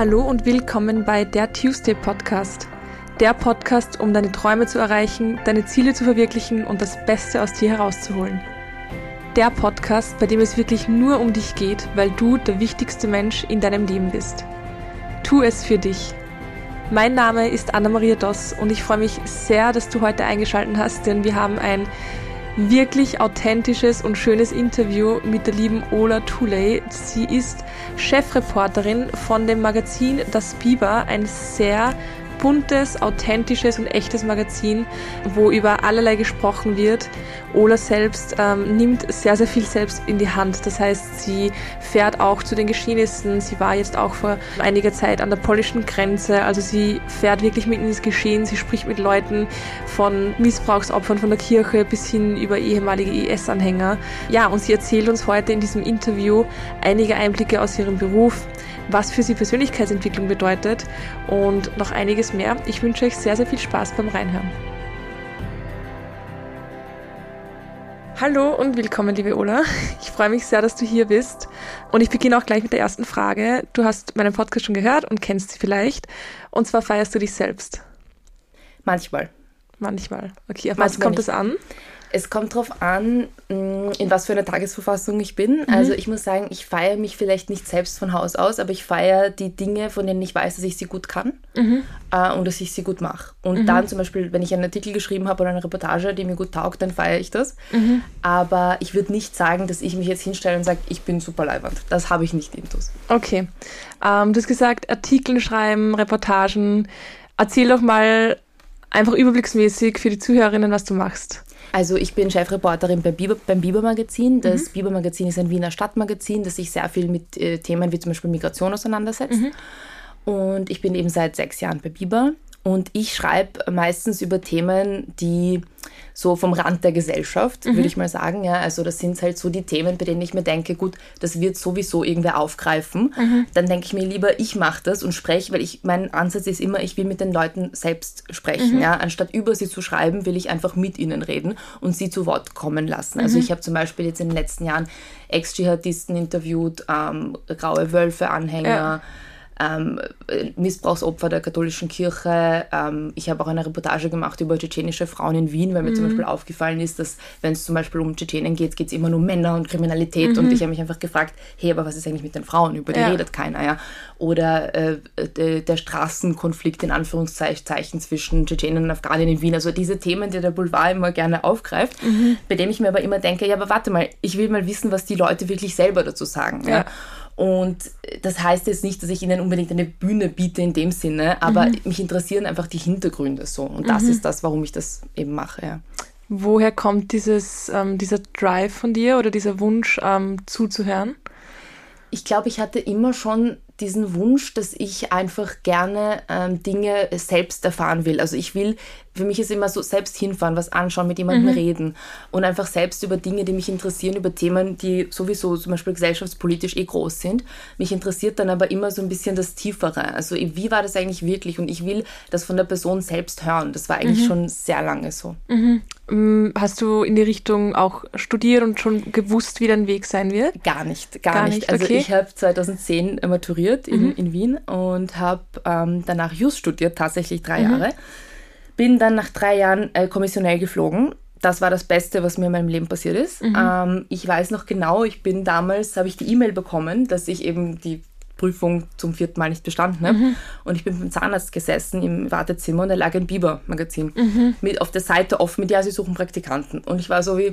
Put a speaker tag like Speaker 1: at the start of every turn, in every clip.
Speaker 1: Hallo und willkommen bei der Tuesday Podcast. Der Podcast, um deine Träume zu erreichen, deine Ziele zu verwirklichen und das Beste aus dir herauszuholen. Der Podcast, bei dem es wirklich nur um dich geht, weil du der wichtigste Mensch in deinem Leben bist. Tu es für dich. Mein Name ist Anna-Maria Doss und ich freue mich sehr, dass du heute eingeschaltet hast, denn wir haben ein wirklich authentisches und schönes Interview mit der lieben Ola Tuley. Sie ist Chefreporterin von dem Magazin Das Biber, ein sehr buntes, authentisches und echtes Magazin, wo über allerlei gesprochen wird. Ola selbst ähm, nimmt sehr, sehr viel selbst in die Hand. Das heißt, sie fährt auch zu den Geschehnissen. Sie war jetzt auch vor einiger Zeit an der polnischen Grenze. Also sie fährt wirklich mit ins Geschehen. Sie spricht mit Leuten von Missbrauchsopfern von der Kirche bis hin über ehemalige IS-Anhänger. Ja, und sie erzählt uns heute in diesem Interview einige Einblicke aus ihrem Beruf, was für sie Persönlichkeitsentwicklung bedeutet und noch einiges mehr. Ich wünsche euch sehr, sehr viel Spaß beim Reinhören. Hallo und willkommen, liebe Ola. Ich freue mich sehr, dass du hier bist. Und ich beginne auch gleich mit der ersten Frage. Du hast meinen Podcast schon gehört und kennst sie vielleicht. Und zwar feierst du dich selbst.
Speaker 2: Manchmal.
Speaker 1: Manchmal. Okay, auf was kommt das an?
Speaker 2: Es kommt darauf an, mm, in was für einer Tagesverfassung ich bin. Mhm. Also ich muss sagen, ich feiere mich vielleicht nicht selbst von Haus aus, aber ich feiere die Dinge, von denen ich weiß, dass ich sie gut kann mhm. äh, und dass ich sie gut mache. Und mhm. dann zum Beispiel, wenn ich einen Artikel geschrieben habe oder eine Reportage, die mir gut taugt, dann feiere ich das. Mhm. Aber ich würde nicht sagen, dass ich mich jetzt hinstelle und sage, ich bin super leibend. Das habe ich nicht intus.
Speaker 1: Okay. Ähm, du hast gesagt, Artikel schreiben, Reportagen. Erzähl doch mal einfach überblicksmäßig für die Zuhörerinnen, was du machst.
Speaker 2: Also ich bin Chefreporterin beim Biber, beim Biber Magazin. Das mhm. Biber Magazin ist ein Wiener Stadtmagazin, das sich sehr viel mit äh, Themen wie zum Beispiel Migration auseinandersetzt. Mhm. Und ich bin eben seit sechs Jahren bei Biber. Und ich schreibe meistens über Themen, die so vom Rand der Gesellschaft, mhm. würde ich mal sagen. Ja, also das sind halt so die Themen, bei denen ich mir denke, gut, das wird sowieso irgendwer aufgreifen. Mhm. Dann denke ich mir lieber, ich mache das und spreche, weil ich mein Ansatz ist immer, ich will mit den Leuten selbst sprechen. Mhm. Ja, anstatt über sie zu schreiben, will ich einfach mit ihnen reden und sie zu Wort kommen lassen. Also mhm. ich habe zum Beispiel jetzt in den letzten Jahren Ex-Dschihadisten interviewt, ähm, graue Wölfe-Anhänger. Ja ähm, Missbrauchsopfer der katholischen Kirche. Ähm, ich habe auch eine Reportage gemacht über tschetschenische Frauen in Wien, weil mir mhm. zum Beispiel aufgefallen ist, dass wenn es zum Beispiel um Tschetschenen geht, geht es immer nur um Männer und Kriminalität. Mhm. Und ich habe mich einfach gefragt, hey, aber was ist eigentlich mit den Frauen? Über die ja. redet keiner. Ja? Oder äh, de, der Straßenkonflikt in Anführungszeichen zwischen Tschetschenen und Afghanen in Wien. Also diese Themen, die der Boulevard immer gerne aufgreift, mhm. bei dem ich mir aber immer denke, ja, aber warte mal, ich will mal wissen, was die Leute wirklich selber dazu sagen. Ja? ja? Und das heißt jetzt nicht, dass ich ihnen unbedingt eine Bühne biete in dem Sinne, aber mhm. mich interessieren einfach die Hintergründe so. Und das mhm. ist das, warum ich das eben mache. Ja.
Speaker 1: Woher kommt dieses, ähm, dieser Drive von dir oder dieser Wunsch ähm, zuzuhören?
Speaker 2: Ich glaube, ich hatte immer schon diesen Wunsch, dass ich einfach gerne ähm, Dinge selbst erfahren will. Also ich will, für mich ist immer so selbst hinfahren, was anschauen, mit jemandem mhm. reden und einfach selbst über Dinge, die mich interessieren, über Themen, die sowieso zum Beispiel gesellschaftspolitisch eh groß sind. Mich interessiert dann aber immer so ein bisschen das Tiefere. Also wie war das eigentlich wirklich? Und ich will das von der Person selbst hören. Das war eigentlich mhm. schon sehr lange so.
Speaker 1: Mhm. Mm, hast du in die Richtung auch studiert und schon gewusst, wie dein Weg sein wird?
Speaker 2: Gar nicht, gar, gar nicht. nicht. Also okay. ich habe 2010 maturiert in, mhm. in Wien und habe ähm, danach Just studiert, tatsächlich drei mhm. Jahre. Bin dann nach drei Jahren äh, kommissionell geflogen. Das war das Beste, was mir in meinem Leben passiert ist. Mhm. Ähm, ich weiß noch genau, ich bin damals, habe ich die E-Mail bekommen, dass ich eben die Prüfung zum vierten Mal nicht bestanden habe. Mhm. Und ich bin beim Zahnarzt gesessen im Wartezimmer und da lag ein Biber-Magazin mhm. mit auf der Seite offen mit, ja, sie suchen Praktikanten. Und ich war so wie,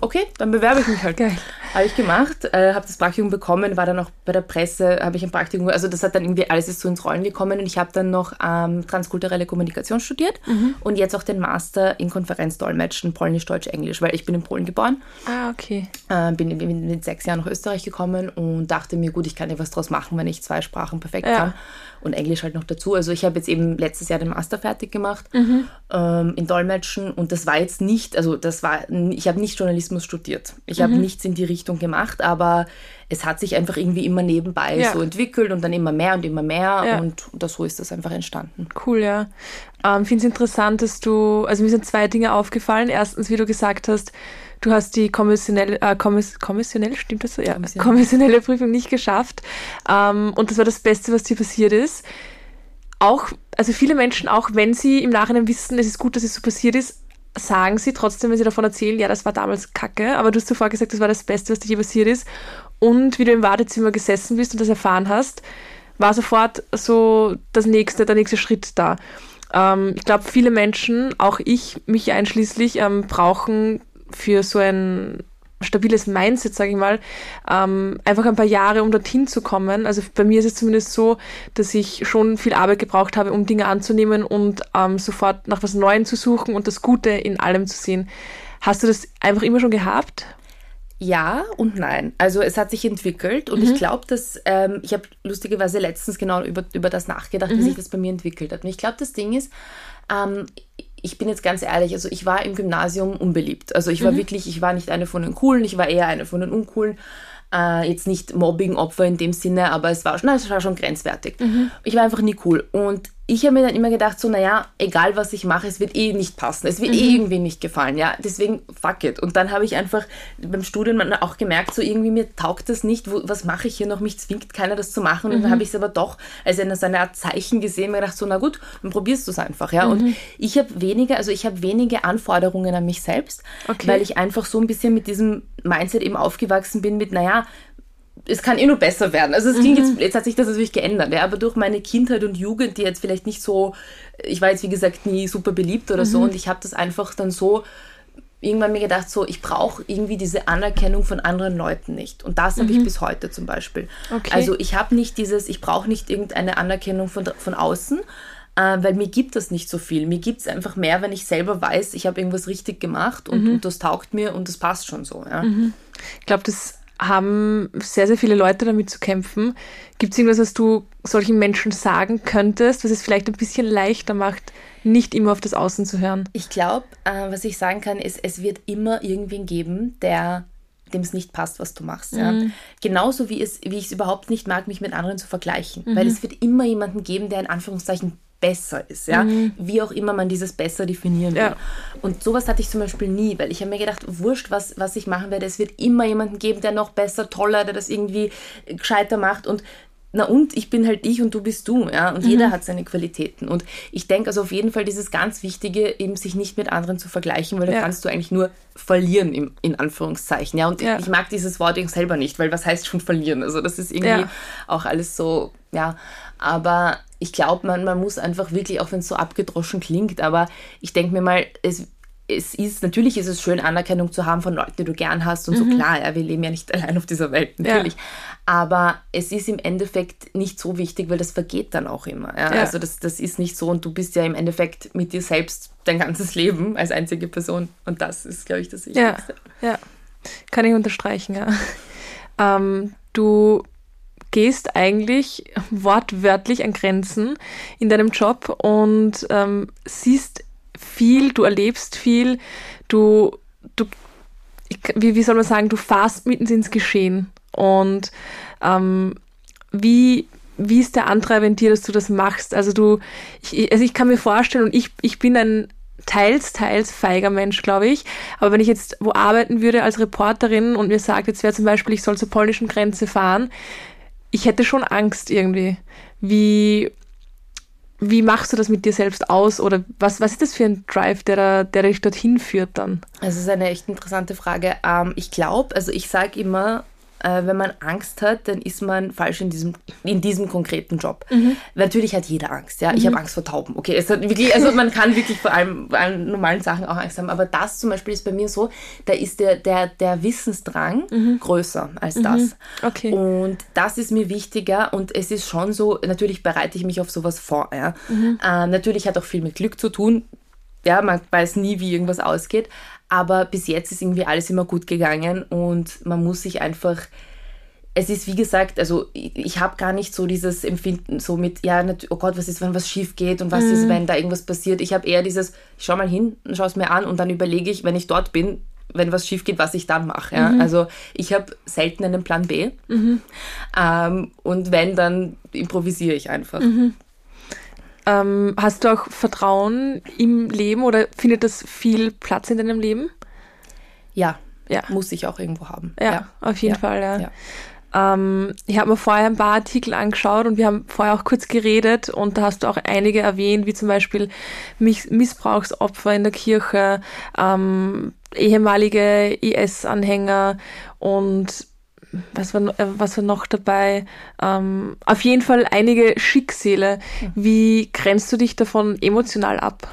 Speaker 2: okay, dann bewerbe ich mich halt. Geil. Habe ich gemacht, äh, habe das Praktikum bekommen, war dann auch bei der Presse, habe ich ein Praktikum, also das hat dann irgendwie alles ist so ins Rollen gekommen und ich habe dann noch ähm, transkulturelle Kommunikation studiert mhm. und jetzt auch den Master in Konferenzdolmetschen, Polnisch, Deutsch, Englisch, weil ich bin in Polen geboren.
Speaker 1: Ah, okay.
Speaker 2: Äh, bin, bin mit sechs Jahren nach Österreich gekommen und dachte mir, gut, ich kann ja was draus machen, wenn ich zwei Sprachen perfekt ja. kann und Englisch halt noch dazu. Also ich habe jetzt eben letztes Jahr den Master fertig gemacht mhm. ähm, in Dolmetschen und das war jetzt nicht, also das war, ich habe nicht Journalismus studiert. Ich mhm. habe nichts in die Richtung gemacht, aber es hat sich einfach irgendwie immer nebenbei ja. so entwickelt und dann immer mehr und immer mehr ja. und das, so ist das einfach entstanden.
Speaker 1: Cool, ja. Ähm, Finde es interessant, dass du, also mir sind zwei Dinge aufgefallen. Erstens, wie du gesagt hast, du hast die kommissionelle, äh, kommiss, kommissionelle, stimmt das so? Ja, kommissionelle, kommissionelle Prüfung nicht geschafft. Ähm, und das war das Beste, was dir passiert ist. Auch, also viele Menschen, auch wenn sie im Nachhinein wissen, es ist gut, dass es so passiert ist, sagen sie trotzdem, wenn sie davon erzählen, ja, das war damals kacke, aber du hast zuvor gesagt, das war das Beste, was dir je passiert ist. Und wie du im Wartezimmer gesessen bist und das erfahren hast, war sofort so das nächste, der nächste Schritt da. Ähm, ich glaube, viele Menschen, auch ich, mich einschließlich, ähm, brauchen für so ein stabiles Mindset, sage ich mal, ähm, einfach ein paar Jahre, um dorthin zu kommen. Also bei mir ist es zumindest so, dass ich schon viel Arbeit gebraucht habe, um Dinge anzunehmen und ähm, sofort nach was Neuem zu suchen und das Gute in allem zu sehen. Hast du das einfach immer schon gehabt?
Speaker 2: Ja und nein. Also es hat sich entwickelt und mhm. ich glaube, dass ähm, ich habe lustigerweise letztens genau über, über das nachgedacht, mhm. wie sich das bei mir entwickelt hat. Und ich glaube, das Ding ist, ähm, ich bin jetzt ganz ehrlich, also ich war im Gymnasium unbeliebt. Also ich war mhm. wirklich, ich war nicht eine von den Coolen, ich war eher eine von den Uncoolen. Äh, jetzt nicht Mobbing-Opfer in dem Sinne, aber es war, schon, es war schon grenzwertig. Mhm. Ich war einfach nie cool. Und ich habe mir dann immer gedacht, so, naja, egal was ich mache, es wird eh nicht passen. Es wird eh mhm. eh irgendwie nicht gefallen, ja. Deswegen, fuck it. Und dann habe ich einfach beim Studium auch gemerkt, so irgendwie mir taugt das nicht. Wo, was mache ich hier noch? Mich zwingt keiner, das zu machen. Und mhm. dann habe ich es aber doch als eine, so eine Art Zeichen gesehen, mir gedacht, so, na gut, dann probierst du es einfach, ja. Mhm. Und ich habe weniger, also ich habe wenige Anforderungen an mich selbst, okay. weil ich einfach so ein bisschen mit diesem Mindset eben aufgewachsen bin mit, naja, es kann eh nur besser werden. Also es mhm. jetzt, jetzt hat sich das natürlich geändert, ja, aber durch meine Kindheit und Jugend, die jetzt vielleicht nicht so, ich war jetzt wie gesagt nie super beliebt oder mhm. so und ich habe das einfach dann so irgendwann mir gedacht, so ich brauche irgendwie diese Anerkennung von anderen Leuten nicht. Und das habe ich mhm. bis heute zum Beispiel. Okay. Also ich habe nicht dieses, ich brauche nicht irgendeine Anerkennung von, von außen, äh, weil mir gibt das nicht so viel. Mir gibt es einfach mehr, wenn ich selber weiß, ich habe irgendwas richtig gemacht und, mhm. und, das taugt mir und das passt schon so. Ja.
Speaker 1: Mhm. Ich glaube, das haben sehr, sehr viele Leute damit zu kämpfen. Gibt es irgendwas, was du solchen Menschen sagen könntest, was es vielleicht ein bisschen leichter macht, nicht immer auf das Außen zu hören?
Speaker 2: Ich glaube, äh, was ich sagen kann, ist, es wird immer irgendwen geben, der dem es nicht passt, was du machst. Ja. Mhm. Genauso wie, es, wie ich es überhaupt nicht mag, mich mit anderen zu vergleichen. Mhm. Weil es wird immer jemanden geben, der in Anführungszeichen besser ist, ja, mhm. wie auch immer man dieses besser definieren will. Ja. Und sowas hatte ich zum Beispiel nie, weil ich habe mir gedacht, wurscht, was, was ich machen werde, es wird immer jemanden geben, der noch besser, toller, der das irgendwie gescheiter macht und na und ich bin halt ich und du bist du, ja, und mhm. jeder hat seine Qualitäten. Und ich denke also auf jeden Fall dieses ganz Wichtige, eben sich nicht mit anderen zu vergleichen, weil da kannst du eigentlich nur verlieren, im, in Anführungszeichen, ja. Und ja. ich mag dieses Wort selber nicht, weil was heißt schon verlieren? Also das ist irgendwie ja. auch alles so, ja, aber ich glaube, man, man muss einfach wirklich, auch wenn es so abgedroschen klingt, aber ich denke mir mal, es, es ist, natürlich ist es schön, Anerkennung zu haben von Leuten, die du gern hast und mhm. so klar, ja, wir leben ja nicht allein auf dieser Welt, natürlich. Ja. Aber es ist im Endeffekt nicht so wichtig, weil das vergeht dann auch immer. Ja? Also das, das ist nicht so und du bist ja im Endeffekt mit dir selbst dein ganzes Leben als einzige Person und das ist, glaube ich, das Wichtigste.
Speaker 1: Ja, ja. kann ich unterstreichen, ja. Ähm, du gehst eigentlich wortwörtlich an Grenzen in deinem Job und ähm, siehst viel, du erlebst viel, du, du wie, wie soll man sagen, du fährst mitten ins Geschehen. Und ähm, wie, wie ist der Antreiber in dir, dass du das machst? Also du, ich, also ich kann mir vorstellen, und ich, ich bin ein teils, teils feiger Mensch, glaube ich. Aber wenn ich jetzt wo arbeiten würde als Reporterin und mir sagt, jetzt wäre zum Beispiel, ich soll zur polnischen Grenze fahren, ich hätte schon Angst irgendwie. Wie, wie machst du das mit dir selbst aus? Oder was, was ist das für ein Drive, der, der dich dorthin führt dann?
Speaker 2: Das ist eine echt interessante Frage. Ähm, ich glaube, also ich sage immer, äh, wenn man Angst hat, dann ist man falsch in diesem, in diesem konkreten Job. Mhm. Natürlich hat jeder Angst, ja. Ich mhm. habe Angst vor Tauben. Okay, es hat wirklich, also man kann wirklich vor allem bei allen normalen Sachen auch Angst haben. Aber das zum Beispiel ist bei mir so, da ist der, der, der Wissensdrang mhm. größer als mhm. das.
Speaker 1: Okay.
Speaker 2: Und das ist mir wichtiger und es ist schon so, natürlich bereite ich mich auf sowas vor, ja. Äh, natürlich hat auch viel mit Glück zu tun. Ja, man weiß nie, wie irgendwas ausgeht. Aber bis jetzt ist irgendwie alles immer gut gegangen und man muss sich einfach es ist wie gesagt, also ich, habe gar nicht so dieses Empfinden so mit, ja, oh Gott, was ist, wenn was schief geht und was mhm. ist, wenn da irgendwas passiert. Ich habe eher dieses, ich schau mal hin, schaue es mir an und dann überlege ich, wenn ich dort bin, wenn was schief geht, was ich dann mache. Ja? Mhm. Also ich habe selten einen Plan B mhm. ähm, und wenn, dann improvisiere ich einfach.
Speaker 1: Ähm, hast du auch Vertrauen im Leben oder findet das viel Platz in deinem Leben?
Speaker 2: Ja, ja. muss ich auch irgendwo haben.
Speaker 1: Ja, ja. auf jeden Fall, ja. Ähm, ich habe mir vorher ein paar Artikel angeschaut und wir haben vorher auch kurz geredet und da hast du auch einige erwähnt, wie zum Beispiel Missbrauchsopfer in der Kirche, ähm, ehemalige IS-Anhänger und was war, äh, was war noch dabei? Ähm, auf jeden Fall einige Schicksale. Wie grenzt du dich davon emotional ab?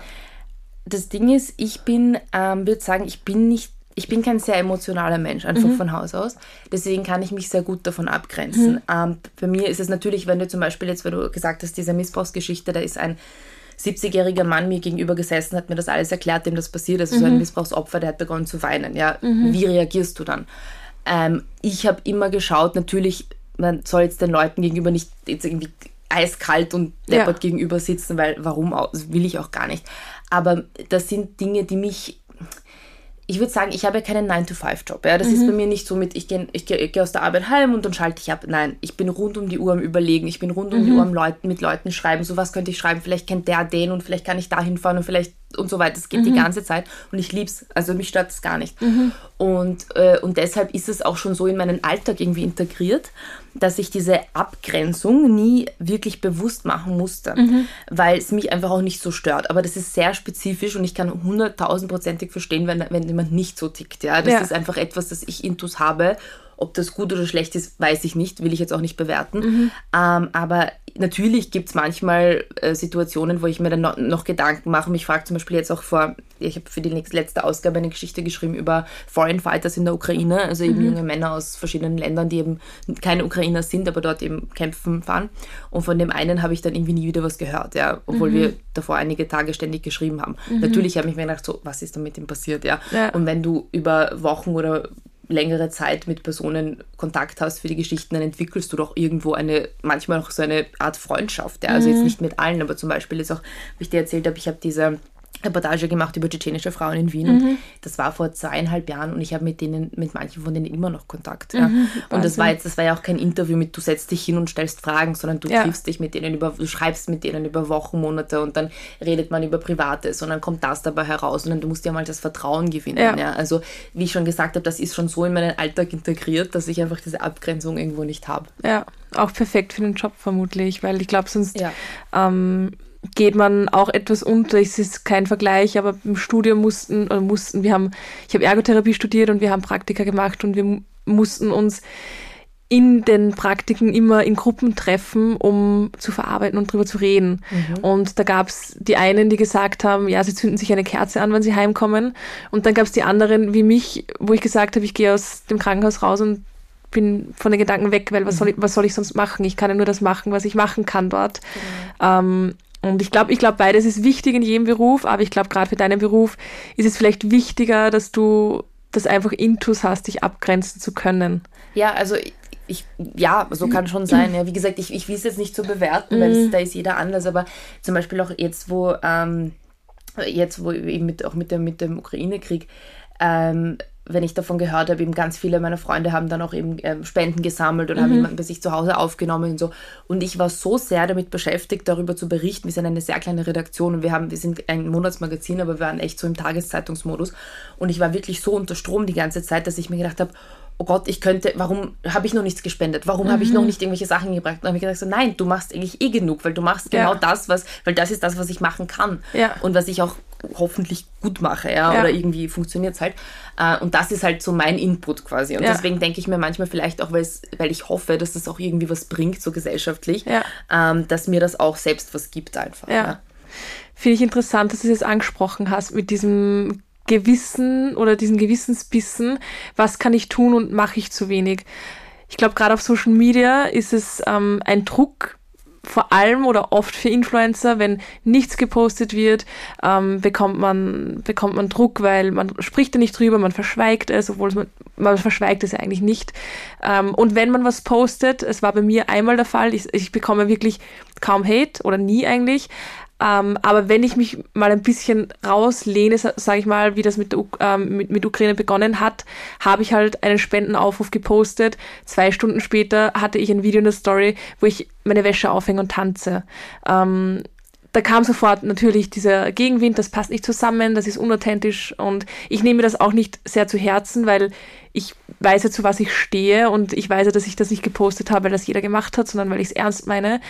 Speaker 2: Das Ding ist, ich bin, ähm, würde sagen, ich bin nicht ich bin kein sehr emotionaler Mensch, einfach mhm. von Haus aus. Deswegen kann ich mich sehr gut davon abgrenzen. Mhm. Ähm, bei mir ist es natürlich, wenn du zum Beispiel jetzt, wenn du gesagt hast, diese Missbrauchsgeschichte, da ist ein 70-jähriger Mann mir gegenüber gesessen, hat mir das alles erklärt, dem das passiert ist. Also mhm. so ein Missbrauchsopfer, der hat begonnen zu weinen. Ja, mhm. wie reagierst du dann? Ähm, ich habe immer geschaut, natürlich, man soll jetzt den Leuten gegenüber nicht jetzt irgendwie eiskalt und deppert ja. gegenüber sitzen, weil warum will ich auch gar nicht. Aber das sind Dinge, die mich ich würde sagen, ich habe ja keinen 9-to-5-Job. Ja? Das mhm. ist bei mir nicht so mit, ich gehe ich geh, geh aus der Arbeit heim und dann schalte ich ab. Nein, ich bin rund um die Uhr am Überlegen. Ich bin rund um mhm. die Uhr am Leuten, mit Leuten schreiben. So was könnte ich schreiben. Vielleicht kennt der den und vielleicht kann ich da hinfahren und vielleicht und so weiter. Das geht mhm. die ganze Zeit und ich liebe es. Also mich stört es gar nicht. Mhm. Und, äh, und deshalb ist es auch schon so in meinen Alltag irgendwie integriert, dass ich diese Abgrenzung nie wirklich bewusst machen musste, mhm. weil es mich einfach auch nicht so stört. Aber das ist sehr spezifisch und ich kann hunderttausendprozentig verstehen, wenn, wenn jemand nicht so tickt. Ja? Das ja. ist einfach etwas, das ich intus habe ob das gut oder schlecht ist, weiß ich nicht, will ich jetzt auch nicht bewerten. Mhm. Ähm, aber natürlich gibt es manchmal äh, Situationen, wo ich mir dann noch, noch Gedanken mache. Mich fragt zum Beispiel jetzt auch vor, ich habe für die letzte Ausgabe eine Geschichte geschrieben über Foreign Fighters in der Ukraine, also eben mhm. junge Männer aus verschiedenen Ländern, die eben keine Ukrainer sind, aber dort eben kämpfen fahren. Und von dem einen habe ich dann irgendwie nie wieder was gehört, ja, obwohl mhm. wir davor einige Tage ständig geschrieben haben. Mhm. Natürlich habe ich mir gedacht, so, was ist da mit ihm passiert, ja? ja. Und wenn du über Wochen oder längere Zeit mit Personen Kontakt hast für die Geschichten, dann entwickelst du doch irgendwo eine, manchmal auch so eine Art Freundschaft. Ja? Also mhm. jetzt nicht mit allen, aber zum Beispiel ist auch, wie ich dir erzählt habe, ich habe diese Reportage gemacht über tschetschenische Frauen in Wien. Mhm. Das war vor zweieinhalb Jahren und ich habe mit denen, mit manchen von denen immer noch Kontakt. Ja. Mhm, und das war jetzt, das war ja auch kein Interview mit, du setzt dich hin und stellst Fragen, sondern du ja. triffst dich mit denen über, du schreibst mit denen über Wochen, Monate und dann redet man über Privates und dann kommt das dabei heraus und dann du musst ja mal das Vertrauen gewinnen. Ja. ja. Also wie ich schon gesagt habe, das ist schon so in meinen Alltag integriert, dass ich einfach diese Abgrenzung irgendwo nicht habe.
Speaker 1: Ja, auch perfekt für den Job vermutlich, weil ich glaube sonst ähm, geht man auch etwas unter. Es ist kein Vergleich, aber im Studium mussten, oder mussten, wir haben, ich habe Ergotherapie studiert und wir haben Praktika gemacht und wir mussten uns in den Praktiken immer in Gruppen treffen, um zu verarbeiten und drüber zu reden. Mhm. Und da gab es die einen, die gesagt haben, ja, sie zünden sich eine Kerze an, wenn sie heimkommen. Und dann gab es die anderen wie mich, wo ich gesagt habe, ich gehe aus dem Krankenhaus raus und bin von den Gedanken weg, weil was soll ich, was soll ich sonst machen? Ich kann ja nur das machen, was ich machen kann dort. Mhm. Ähm, und ich glaube, ich glaube, beides ist wichtig in jedem Beruf, aber ich glaube, gerade für deinen Beruf ist es vielleicht wichtiger, dass du das einfach Intus hast, dich abgrenzen zu können.
Speaker 2: Ja, also ich, ja, so kann schon sein. Ja, wie gesagt, ich, ich will es jetzt nicht so bewerten, weil es, mhm. da ist jeder anders, aber zum Beispiel auch jetzt, wo, ähm, jetzt, wo eben mit, auch mit dem, mit dem Ukraine-Krieg, ähm, wenn ich davon gehört habe, eben ganz viele meiner Freunde haben dann auch eben ähm, Spenden gesammelt und mhm. haben jemanden bei sich zu Hause aufgenommen und so. Und ich war so sehr damit beschäftigt, darüber zu berichten. Wir sind eine sehr kleine Redaktion und wir haben, wir sind ein Monatsmagazin, aber wir waren echt so im Tageszeitungsmodus. Und ich war wirklich so unter Strom die ganze Zeit, dass ich mir gedacht habe, oh Gott, ich könnte, warum habe ich noch nichts gespendet? Warum mhm. habe ich noch mhm. nicht irgendwelche Sachen gebracht? dann habe ich gedacht, so, nein, du machst eigentlich eh genug, weil du machst genau ja. das, was, weil das ist das, was ich machen kann. Ja. Und was ich auch hoffentlich gut mache, ja, ja. oder irgendwie funktioniert es halt. Äh, und das ist halt so mein Input quasi. Und ja. deswegen denke ich mir manchmal vielleicht auch, weil ich hoffe, dass das auch irgendwie was bringt, so gesellschaftlich, ähm, dass mir das auch selbst was gibt einfach. Ja.
Speaker 1: Finde ich interessant, dass du es jetzt angesprochen hast mit diesem Gewissen oder diesen Gewissensbissen, was kann ich tun und mache ich zu wenig. Ich glaube, gerade auf Social Media ist es ähm, ein Druck, vor allem oder oft für Influencer, wenn nichts gepostet wird, ähm, bekommt man bekommt man Druck, weil man spricht da nicht drüber, man verschweigt es, obwohl man man verschweigt es ja eigentlich nicht. Ähm, und wenn man was postet, es war bei mir einmal der Fall, ich, ich bekomme wirklich kaum Hate oder nie eigentlich, ähm, aber wenn ich mich mal ein bisschen rauslehne, sage ich mal, wie das mit, ähm, mit, mit Ukraine begonnen hat, habe ich halt einen Spendenaufruf gepostet. Zwei Stunden später hatte ich ein Video in der Story, wo ich meine Wäsche aufhänge und tanze. Ähm, da kam sofort natürlich dieser Gegenwind, das passt nicht zusammen, das ist unauthentisch und ich nehme das auch nicht sehr zu Herzen, weil ich weiß ja, zu was ich stehe und ich weiß ja, dass ich das nicht gepostet habe, weil das jeder gemacht hat, sondern weil ich es ernst meine.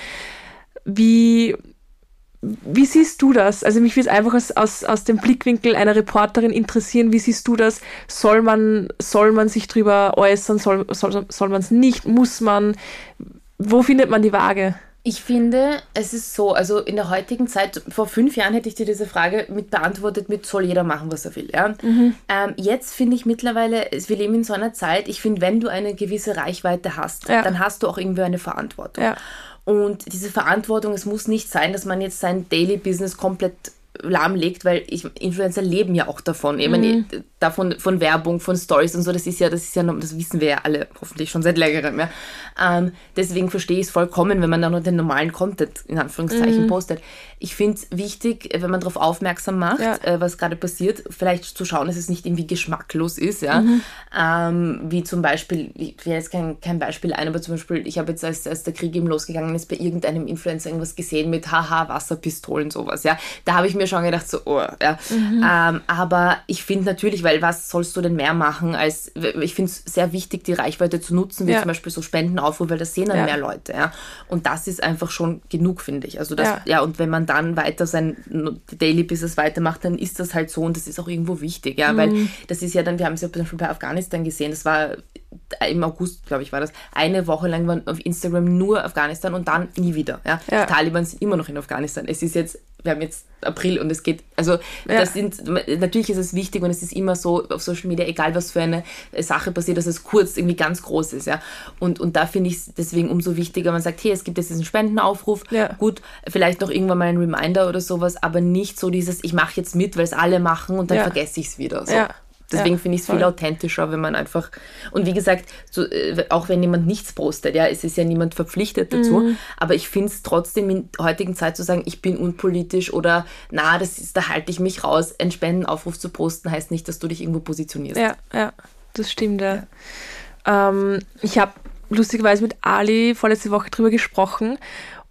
Speaker 1: Wie, wie siehst du das? Also mich würde es einfach aus, aus, aus dem Blickwinkel einer Reporterin interessieren. Wie siehst du das? Soll man, soll man sich drüber äußern? Soll, soll, soll man es nicht? Muss man? Wo findet man die Waage?
Speaker 2: Ich finde, es ist so, also in der heutigen Zeit, vor fünf Jahren hätte ich dir diese Frage mit beantwortet, mit soll jeder machen, was er will. Ja? Mhm. Ähm, jetzt finde ich mittlerweile, wir leben in so einer Zeit, ich finde, wenn du eine gewisse Reichweite hast, ja. dann hast du auch irgendwie eine Verantwortung. Ja. Und diese Verantwortung, es muss nicht sein, dass man jetzt sein Daily Business komplett lahmlegt, weil ich, Influencer leben ja auch davon. Meine, mhm. davon von Werbung, von Stories und so, das ist ja, das ist ja, das wissen wir ja alle hoffentlich schon seit längerem. Ja. Ähm, deswegen verstehe ich es vollkommen, wenn man dann nur den normalen Content in Anführungszeichen mhm. postet. Ich finde es wichtig, wenn man darauf aufmerksam macht, ja. äh, was gerade passiert, vielleicht zu schauen, dass es nicht irgendwie geschmacklos ist. Ja. Mhm. Ähm, wie zum Beispiel, ich will jetzt kein, kein Beispiel ein, aber zum Beispiel, ich habe jetzt, als, als der Krieg eben losgegangen ist, bei irgendeinem Influencer irgendwas gesehen mit Haha, Wasserpistolen, sowas. Ja. Da habe ich mir schon gedacht, so, oh, ja. Mhm. Ähm, aber ich finde natürlich, weil was sollst du denn mehr machen, als ich finde es sehr wichtig, die Reichweite zu nutzen, wie ja. zum Beispiel so Spendenaufrufe, weil das sehen dann ja. mehr Leute. Ja. Und das ist einfach schon genug, finde ich. Also das, ja. ja, und wenn man dann weiter sein Daily Business weitermacht, dann ist das halt so und das ist auch irgendwo wichtig, ja, mhm. weil das ist ja dann, wir haben es ja zum Beispiel bei Afghanistan gesehen, das war im August, glaube ich, war das, eine Woche lang waren auf Instagram nur Afghanistan und dann nie wieder. Ja. ja. Die Taliban sind immer noch in Afghanistan. Es ist jetzt, wir haben jetzt April und es geht, also ja. das sind, natürlich ist es wichtig und es ist immer so auf Social Media, egal was für eine Sache passiert, dass es kurz irgendwie ganz groß ist, ja. Und, und da finde ich es deswegen umso wichtiger, man sagt, hey, es gibt jetzt diesen Spendenaufruf, ja. gut, vielleicht noch irgendwann mal ein Reminder oder sowas, aber nicht so dieses, ich mache jetzt mit, weil es alle machen und dann vergesse ich es wieder. So. Ja. Deswegen ja, finde ich es viel authentischer, wenn man einfach. Und wie gesagt, so, äh, auch wenn jemand nichts postet, ja, es ist ja niemand verpflichtet dazu. Mhm. Aber ich finde es trotzdem in heutigen Zeit zu sagen, ich bin unpolitisch oder na, das ist, da halte ich mich raus. Ein Spendenaufruf zu posten heißt nicht, dass du dich irgendwo positionierst.
Speaker 1: Ja, ja, das stimmt. Ja. ja. Ähm, ich habe lustigerweise mit Ali vorletzte Woche drüber gesprochen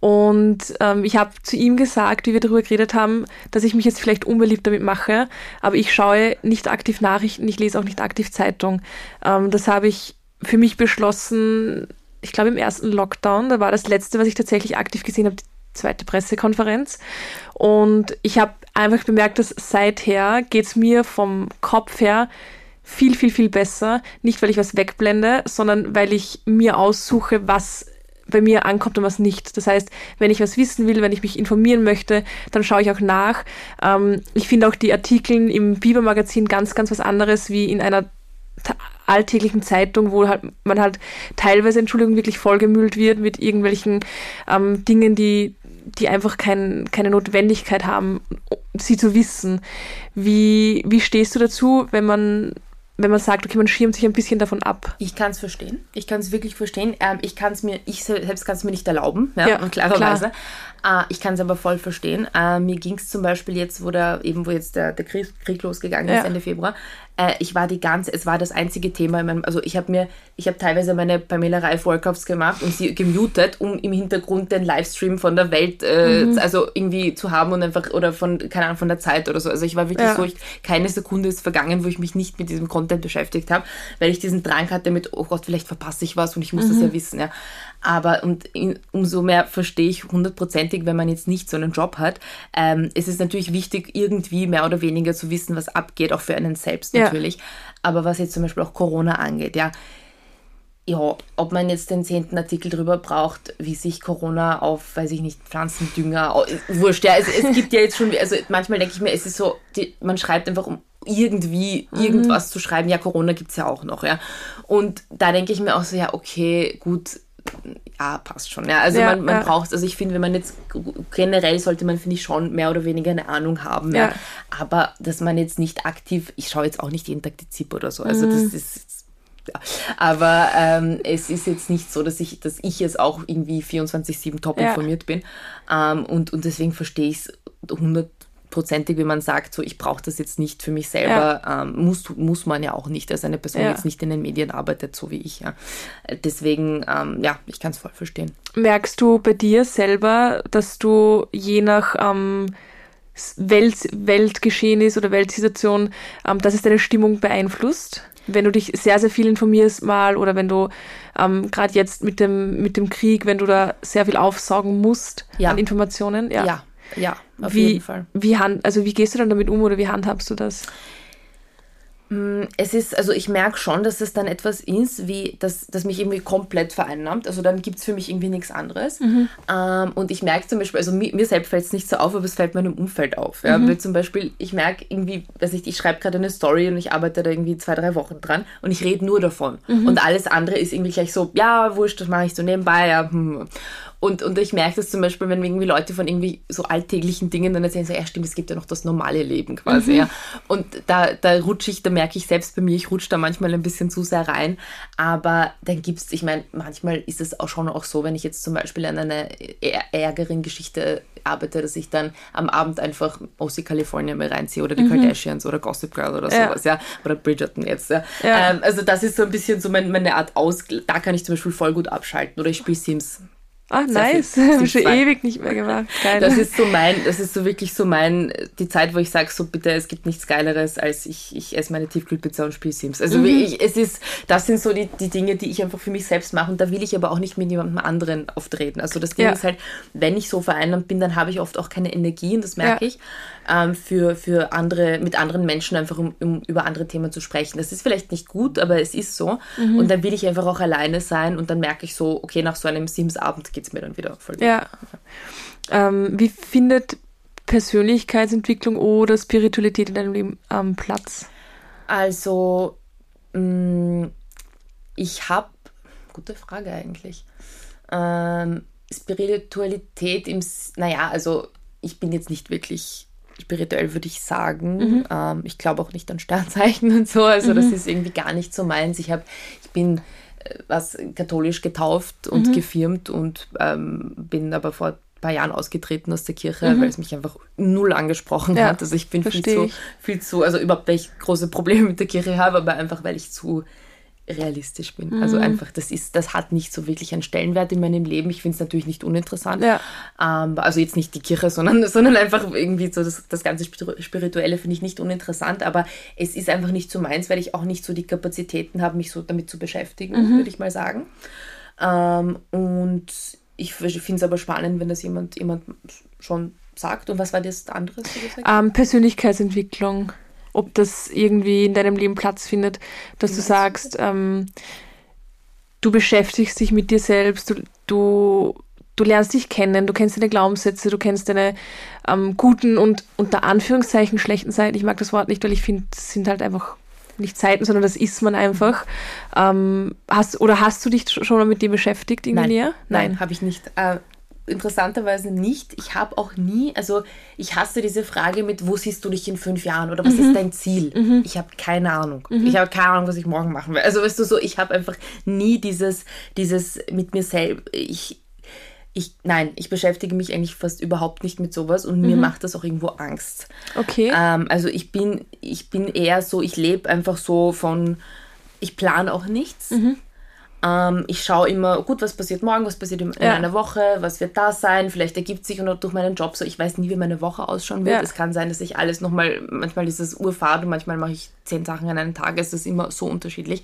Speaker 1: und ähm, ich habe zu ihm gesagt, wie wir darüber geredet haben, dass ich mich jetzt vielleicht unbeliebt damit mache, aber ich schaue nicht aktiv Nachrichten, ich lese auch nicht aktiv Zeitung. Ähm, das habe ich für mich beschlossen, ich glaube im ersten Lockdown, da war das letzte, was ich tatsächlich aktiv gesehen habe, die zweite Pressekonferenz. Und ich habe einfach bemerkt, dass seither geht es mir vom Kopf her viel, viel, viel besser. Nicht, weil ich was wegblende, sondern weil ich mir aussuche, was bei mir ankommt und was nicht. Das heißt, wenn ich was wissen will, wenn ich mich informieren möchte, dann schaue ich auch nach. Ähm, ich finde auch die Artikel im Biber-Magazin ganz, ganz was anderes wie in einer alltäglichen Zeitung, wo halt man halt teilweise, Entschuldigung, wirklich vollgemüllt wird mit irgendwelchen ähm, Dingen, die, die einfach kein, keine Notwendigkeit haben, sie zu wissen. Wie, wie stehst du dazu, wenn man wenn man sagt, okay, man schirmt sich ein bisschen davon ab.
Speaker 2: Ich kann es verstehen. Ich kann es wirklich verstehen. Ähm, ich kann es mir, ich selbst kann es mir nicht erlauben, ja, ja klarerweise. Klar. Äh, ich kann es aber voll verstehen. Äh, mir ging es zum Beispiel jetzt, wo der, eben wo jetzt der, der Krieg, Krieg losgegangen ist, ja. Ende Februar, äh, ich war die ganze, es war das einzige Thema in meinem, also ich habe mir, ich habe teilweise meine Pamela Reif Workouts gemacht und sie gemutet, um im Hintergrund den Livestream von der Welt, äh, mhm. also irgendwie zu haben und einfach, oder von, keine Ahnung, von der Zeit oder so. Also ich war wirklich ja. so, ich, keine Sekunde ist vergangen, wo ich mich nicht mit diesem Content beschäftigt habe, weil ich diesen Drang hatte mit, oh Gott, vielleicht verpasse ich was und ich muss mhm. das ja wissen, ja. Aber und in, umso mehr verstehe ich hundertprozentig, wenn man jetzt nicht so einen Job hat. Ähm, es ist natürlich wichtig, irgendwie mehr oder weniger zu wissen, was abgeht, auch für einen selbst natürlich. Ja. Aber was jetzt zum Beispiel auch Corona angeht, ja, ja, ob man jetzt den zehnten Artikel drüber braucht, wie sich Corona auf, weiß ich nicht, Pflanzendünger, wurscht, ja, es, es gibt ja jetzt schon, also manchmal denke ich mir, es ist so, die, man schreibt einfach um irgendwie mhm. irgendwas zu schreiben, ja, Corona gibt es ja auch noch, ja. Und da denke ich mir auch so, ja, okay, gut, ja, passt schon. Ja, also ja, man, man ja. braucht, also ich finde, wenn man jetzt generell sollte man, finde ich, schon mehr oder weniger eine Ahnung haben. Ja. ja. Aber dass man jetzt nicht aktiv, ich schaue jetzt auch nicht jeden Tag die ZIP oder so. Also mhm. das ist. Ja. Aber ähm, es ist jetzt nicht so, dass ich, dass ich jetzt auch irgendwie 24-7 top informiert bin. Ähm, und, und deswegen verstehe ich es 100 hundertprozentig, wenn man sagt, so ich brauche das jetzt nicht für mich selber, ja. ähm, muss, muss man ja auch nicht, als eine Person ja. jetzt nicht in den Medien arbeitet, so wie ich. Ja. Deswegen, ähm, ja, ich kann es voll verstehen.
Speaker 1: Merkst du bei dir selber, dass du je nach ähm, Welt, Weltgeschehen ist oder Weltsituation, ähm, dass es deine Stimmung beeinflusst? Wenn du dich sehr, sehr viel informierst mal oder wenn du ähm, gerade jetzt mit dem, mit dem Krieg, wenn du da sehr viel aufsaugen musst ja. an Informationen.
Speaker 2: Ja, ja, ja
Speaker 1: auf wie, jeden Fall. Wie hand, also wie gehst du dann damit um oder wie handhabst du das?
Speaker 2: Mm, es ist, also ich merke schon, dass es dann etwas ist, wie das, das mich irgendwie komplett vereinnahmt. Also dann gibt es für mich irgendwie nichts anderes. Mhm. Ähm, und ich merke zum Beispiel, also mir, mir selbst fällt es nicht so auf, aber es fällt meinem Umfeld auf. Ja? Mhm. Weil zum Beispiel, ich merke irgendwie, weiß ich, ich schreibe gerade eine Story und ich arbeite da irgendwie zwei, drei Wochen dran und ich rede nur davon. Mhm. Und alles andere ist irgendwie gleich so, ja, wurscht, das mache ich so nebenbei. Ja. Und, und ich merke das zum Beispiel, wenn irgendwie Leute von irgendwie so alltäglichen Dingen dann erzählen, so, ja stimmt, es gibt ja noch das normale Leben quasi. Mhm. Ja. Und da, da rutsche ich, da merke ich selbst bei mir, ich rutsche da manchmal ein bisschen zu sehr rein. Aber dann gibt es, ich meine, manchmal ist es auch schon auch so, wenn ich jetzt zum Beispiel an einer ärgeren Geschichte arbeite, dass ich dann am Abend einfach OC California mir reinziehe oder die mhm. Kardashians oder Gossip Girl oder sowas, ja. ja. Oder Bridgerton jetzt. Ja. ja. Ähm, also das ist so ein bisschen so meine, meine Art aus, da kann ich zum Beispiel voll gut abschalten. Oder ich spiele Sims
Speaker 1: Ah, nice. Habe ich schon ewig nicht mehr gemacht.
Speaker 2: Geil. Das ist so mein, das ist so wirklich so mein, die Zeit, wo ich sage, so bitte, es gibt nichts Geileres, als ich, ich esse meine Tiefkühlpizza und spiele Sims. Also mhm. ich, es ist, das sind so die, die Dinge, die ich einfach für mich selbst mache und da will ich aber auch nicht mit jemandem anderen auftreten. Also das Ding ja. ist halt, wenn ich so vereinnahmt bin, dann habe ich oft auch keine Energie und das merke ja. ich, ähm, für, für andere, mit anderen Menschen einfach um, um, über andere Themen zu sprechen. Das ist vielleicht nicht gut, aber es ist so. Mhm. Und dann will ich einfach auch alleine sein und dann merke ich so, okay, nach so einem Sims-Abend geht es mir dann wieder voll gut.
Speaker 1: Ja. Ähm, wie findet Persönlichkeitsentwicklung oder Spiritualität in deinem Leben ähm, Platz?
Speaker 2: Also, mh, mm, ich habe, gute Frage eigentlich. Ähm, Spiritualität im, naja, also ich bin jetzt nicht wirklich spirituell, würde ich sagen. Mhm. Ähm, ich glaube auch nicht an Sternzeichen und so, also mhm. das ist irgendwie gar nicht so meins. Ich, hab, ich bin was katholisch getauft und mhm. gefirmt und ähm, bin aber vor ein paar Jahren ausgetreten aus der Kirche, mhm. weil es mich einfach null angesprochen ja, hat. Also ich bin viel zu, viel zu, also überhaupt, weil ich große Probleme mit der Kirche habe, aber einfach, weil ich zu realistisch bin. Mhm. Also einfach, das ist, das hat nicht so wirklich einen Stellenwert in meinem Leben. Ich finde es natürlich nicht uninteressant. Ja. Ähm, also jetzt nicht die Kirche, sondern, sondern einfach irgendwie so das, das ganze Spirituelle finde ich nicht uninteressant, aber es ist einfach nicht so meins, weil ich auch nicht so die Kapazitäten habe, mich so damit zu beschäftigen, mhm. würde ich mal sagen. Ähm, und ich finde es aber spannend, wenn das jemand, jemand schon sagt. Und was war das andere?
Speaker 1: Ähm, Persönlichkeitsentwicklung ob das irgendwie in deinem Leben Platz findet, dass du sagst, ähm, du beschäftigst dich mit dir selbst, du, du, du lernst dich kennen, du kennst deine Glaubenssätze, du kennst deine ähm, guten und unter Anführungszeichen schlechten Seiten. Ich mag das Wort nicht, weil ich finde, es sind halt einfach nicht Seiten, sondern das ist man einfach. Ähm, hast, oder hast du dich schon mal mit dem beschäftigt
Speaker 2: irgendwie Nein. näher? Nein, Nein habe ich nicht. Äh, interessanterweise nicht. Ich habe auch nie, also ich hasse diese Frage mit, wo siehst du dich in fünf Jahren oder was mhm. ist dein Ziel? Mhm. Ich habe keine Ahnung. Mhm. Ich habe keine Ahnung, was ich morgen machen will. Also weißt du so, ich habe einfach nie dieses, dieses mit mir selbst, ich, ich, nein, ich beschäftige mich eigentlich fast überhaupt nicht mit sowas und mir mhm. macht das auch irgendwo Angst.
Speaker 1: Okay.
Speaker 2: Ähm, also ich bin, ich bin eher so, ich lebe einfach so von, ich plane auch nichts. Mhm. Ähm, ich schaue immer, gut, was passiert morgen, was passiert in, ja. einer Woche, was wird da sein, vielleicht ergibt sich und durch meinen Job so, ich weiß nie, wie meine Woche ausschauen wird. Ja. Es kann sein, dass ich alles nochmal, manchmal ist es Urfahrt und manchmal mache ich zehn Sachen an einem Tag, es ist immer so unterschiedlich.